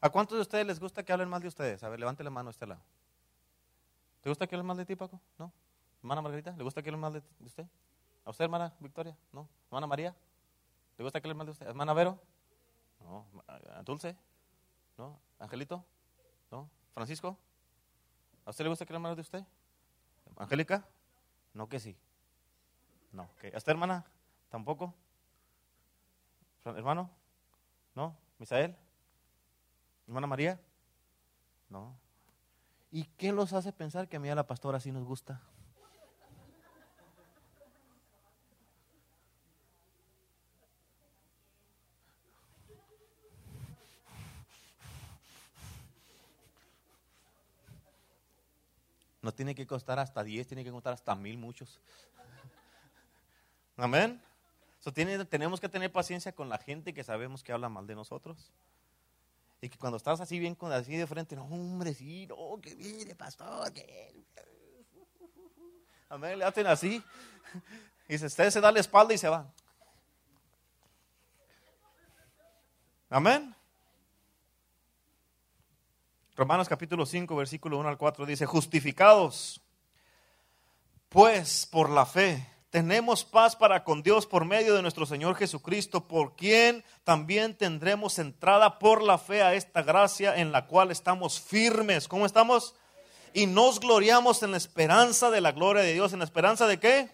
¿A cuántos de ustedes les gusta que hablen mal de ustedes? A ver, levante la mano a este lado. ¿Te gusta que hablen mal de ti, Paco? ¿No? Hermana Margarita, ¿le gusta que hablen mal de usted? ¿A usted, hermana Victoria? ¿No? ¿Hermana María? ¿Le gusta que le mande usted? ¿Hermana Vero? No. ¿Dulce? ¿No? ¿Angelito? ¿No? ¿Francisco? ¿A usted le gusta que le hermana de usted? ¿Angélica? No que sí. No. ¿A esta hermana? ¿Tampoco? ¿Hermano? ¿No? ¿Misael? ¿Hermana María? No. ¿Y qué los hace pensar que a mí a la pastora sí nos gusta? No tiene que costar hasta 10, tiene que costar hasta mil muchos. Amén. tenemos que tener paciencia con la gente que sabemos que habla mal de nosotros. Y que cuando estás así bien así de frente, no, hombre, sí, no, que viene, pastor, que. Amén, le hacen así. Y usted se da la espalda y se va. Amén. Romanos capítulo 5, versículo 1 al 4 dice, justificados, pues por la fe tenemos paz para con Dios por medio de nuestro Señor Jesucristo, por quien también tendremos entrada por la fe a esta gracia en la cual estamos firmes. ¿Cómo estamos? Y nos gloriamos en la esperanza de la gloria de Dios. ¿En la esperanza de qué?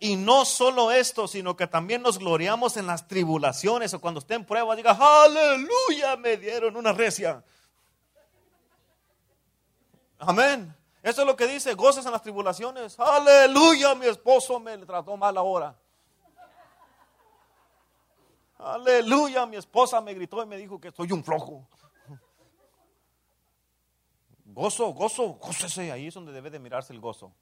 Y no solo esto, sino que también nos gloriamos en las tribulaciones o cuando esté en prueba, diga, aleluya, me dieron una recia. Amén. Eso es lo que dice, goces en las tribulaciones. Aleluya, mi esposo me trató mal ahora. Aleluya, mi esposa me gritó y me dijo que soy un flojo. Gozo, gozo, gócese. Ahí es donde debe de mirarse el gozo.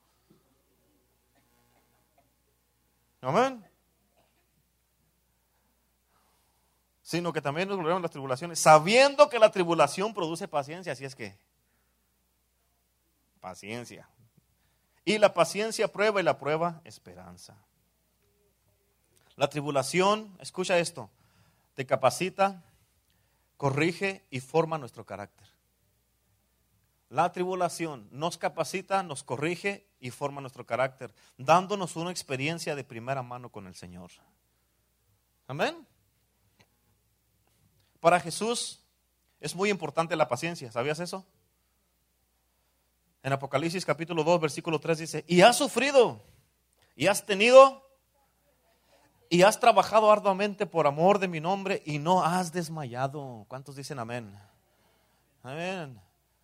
Amén. Sino que también nos volvemos las tribulaciones, sabiendo que la tribulación produce paciencia. Así es que Paciencia. Y la paciencia prueba y la prueba esperanza. La tribulación, escucha esto, te capacita, corrige y forma nuestro carácter. La tribulación nos capacita, nos corrige y forma nuestro carácter, dándonos una experiencia de primera mano con el Señor. Amén. Para Jesús es muy importante la paciencia, ¿sabías eso? En Apocalipsis capítulo 2, versículo 3 dice, y has sufrido, y has tenido, y has trabajado arduamente por amor de mi nombre, y no has desmayado. ¿Cuántos dicen amén? Amén.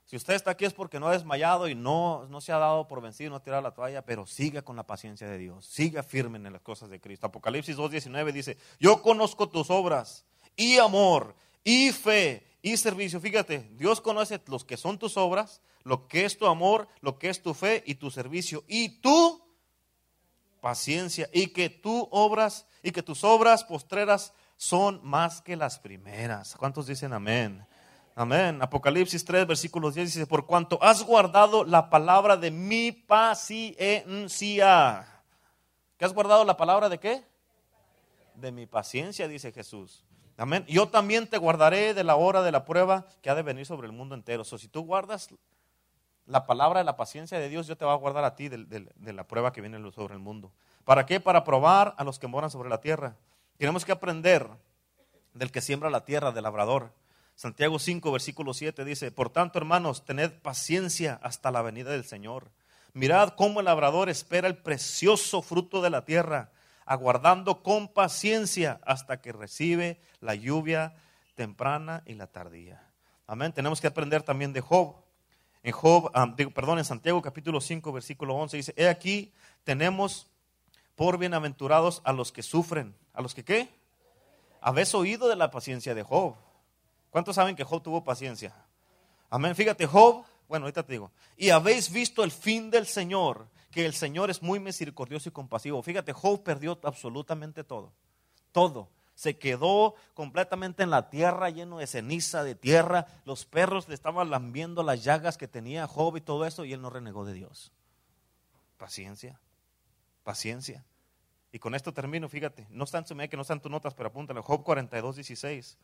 Si usted está aquí es porque no ha desmayado y no, no se ha dado por vencido, no ha tirado la toalla, pero siga con la paciencia de Dios, siga firme en las cosas de Cristo. Apocalipsis 2.19 dice, yo conozco tus obras y amor y fe y servicio. Fíjate, Dios conoce los que son tus obras, lo que es tu amor, lo que es tu fe y tu servicio y tu paciencia y que tú obras y que tus obras postreras son más que las primeras. ¿Cuántos dicen amén? Amén. Apocalipsis 3, versículos 10 dice, por cuanto has guardado la palabra de mi paciencia. ¿Qué has guardado la palabra de qué? De mi paciencia, dice Jesús. Amén. Yo también te guardaré de la hora de la prueba que ha de venir sobre el mundo entero. O si tú guardas la palabra de la paciencia de Dios, yo te va a guardar a ti de, la prueba que viene sobre el mundo. ¿Para qué? Para probar a los que moran sobre la tierra. Tenemos que aprender del que siembra la tierra, del labrador. Santiago 5, versículo 7 dice, por tanto, hermanos, tened paciencia hasta la venida del Señor. Mirad cómo el labrador espera el precioso fruto de la tierra aguardando con paciencia hasta que recibe la lluvia temprana y la tardía. Amén. Tenemos que aprender también de Job. En Job, perdón, en Santiago capítulo 5, versículo 11 dice, he aquí tenemos por bienaventurados a los que sufren. ¿A los que qué? Habéis oído de la paciencia de Job. ¿Cuántos saben que Job tuvo paciencia? Amén. Fíjate, Job, bueno, ahorita te digo, y habéis visto el fin del Señor, que el Señor es muy misericordioso y compasivo. Fíjate, Job perdió absolutamente todo. Todo. Se quedó completamente en la tierra, lleno de ceniza, de tierra. Los perros le estaban lambiendo las llagas que tenía Job y todo eso, y él no renegó de Dios. Paciencia, paciencia. Y con esto termino, fíjate, no están en que no están tus notas, pero apúntale, Job 42, 16.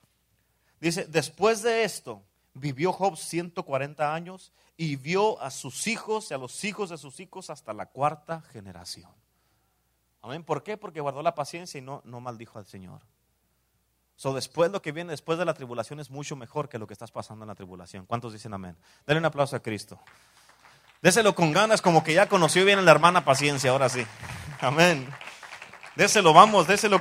Dice, después de esto, vivió Job 140 años y vio a sus hijos y a los hijos de sus hijos hasta la cuarta generación. Amén. ¿Por qué? Porque guardó la paciencia y no, no maldijo al Señor. So, después lo que viene después de la tribulación es mucho mejor que lo que estás pasando en la tribulación. ¿Cuántos dicen amén? Dale un aplauso a Cristo. Déselo con ganas, como que ya conoció bien a la hermana paciencia, ahora sí. Amén. Déselo, vamos, déselo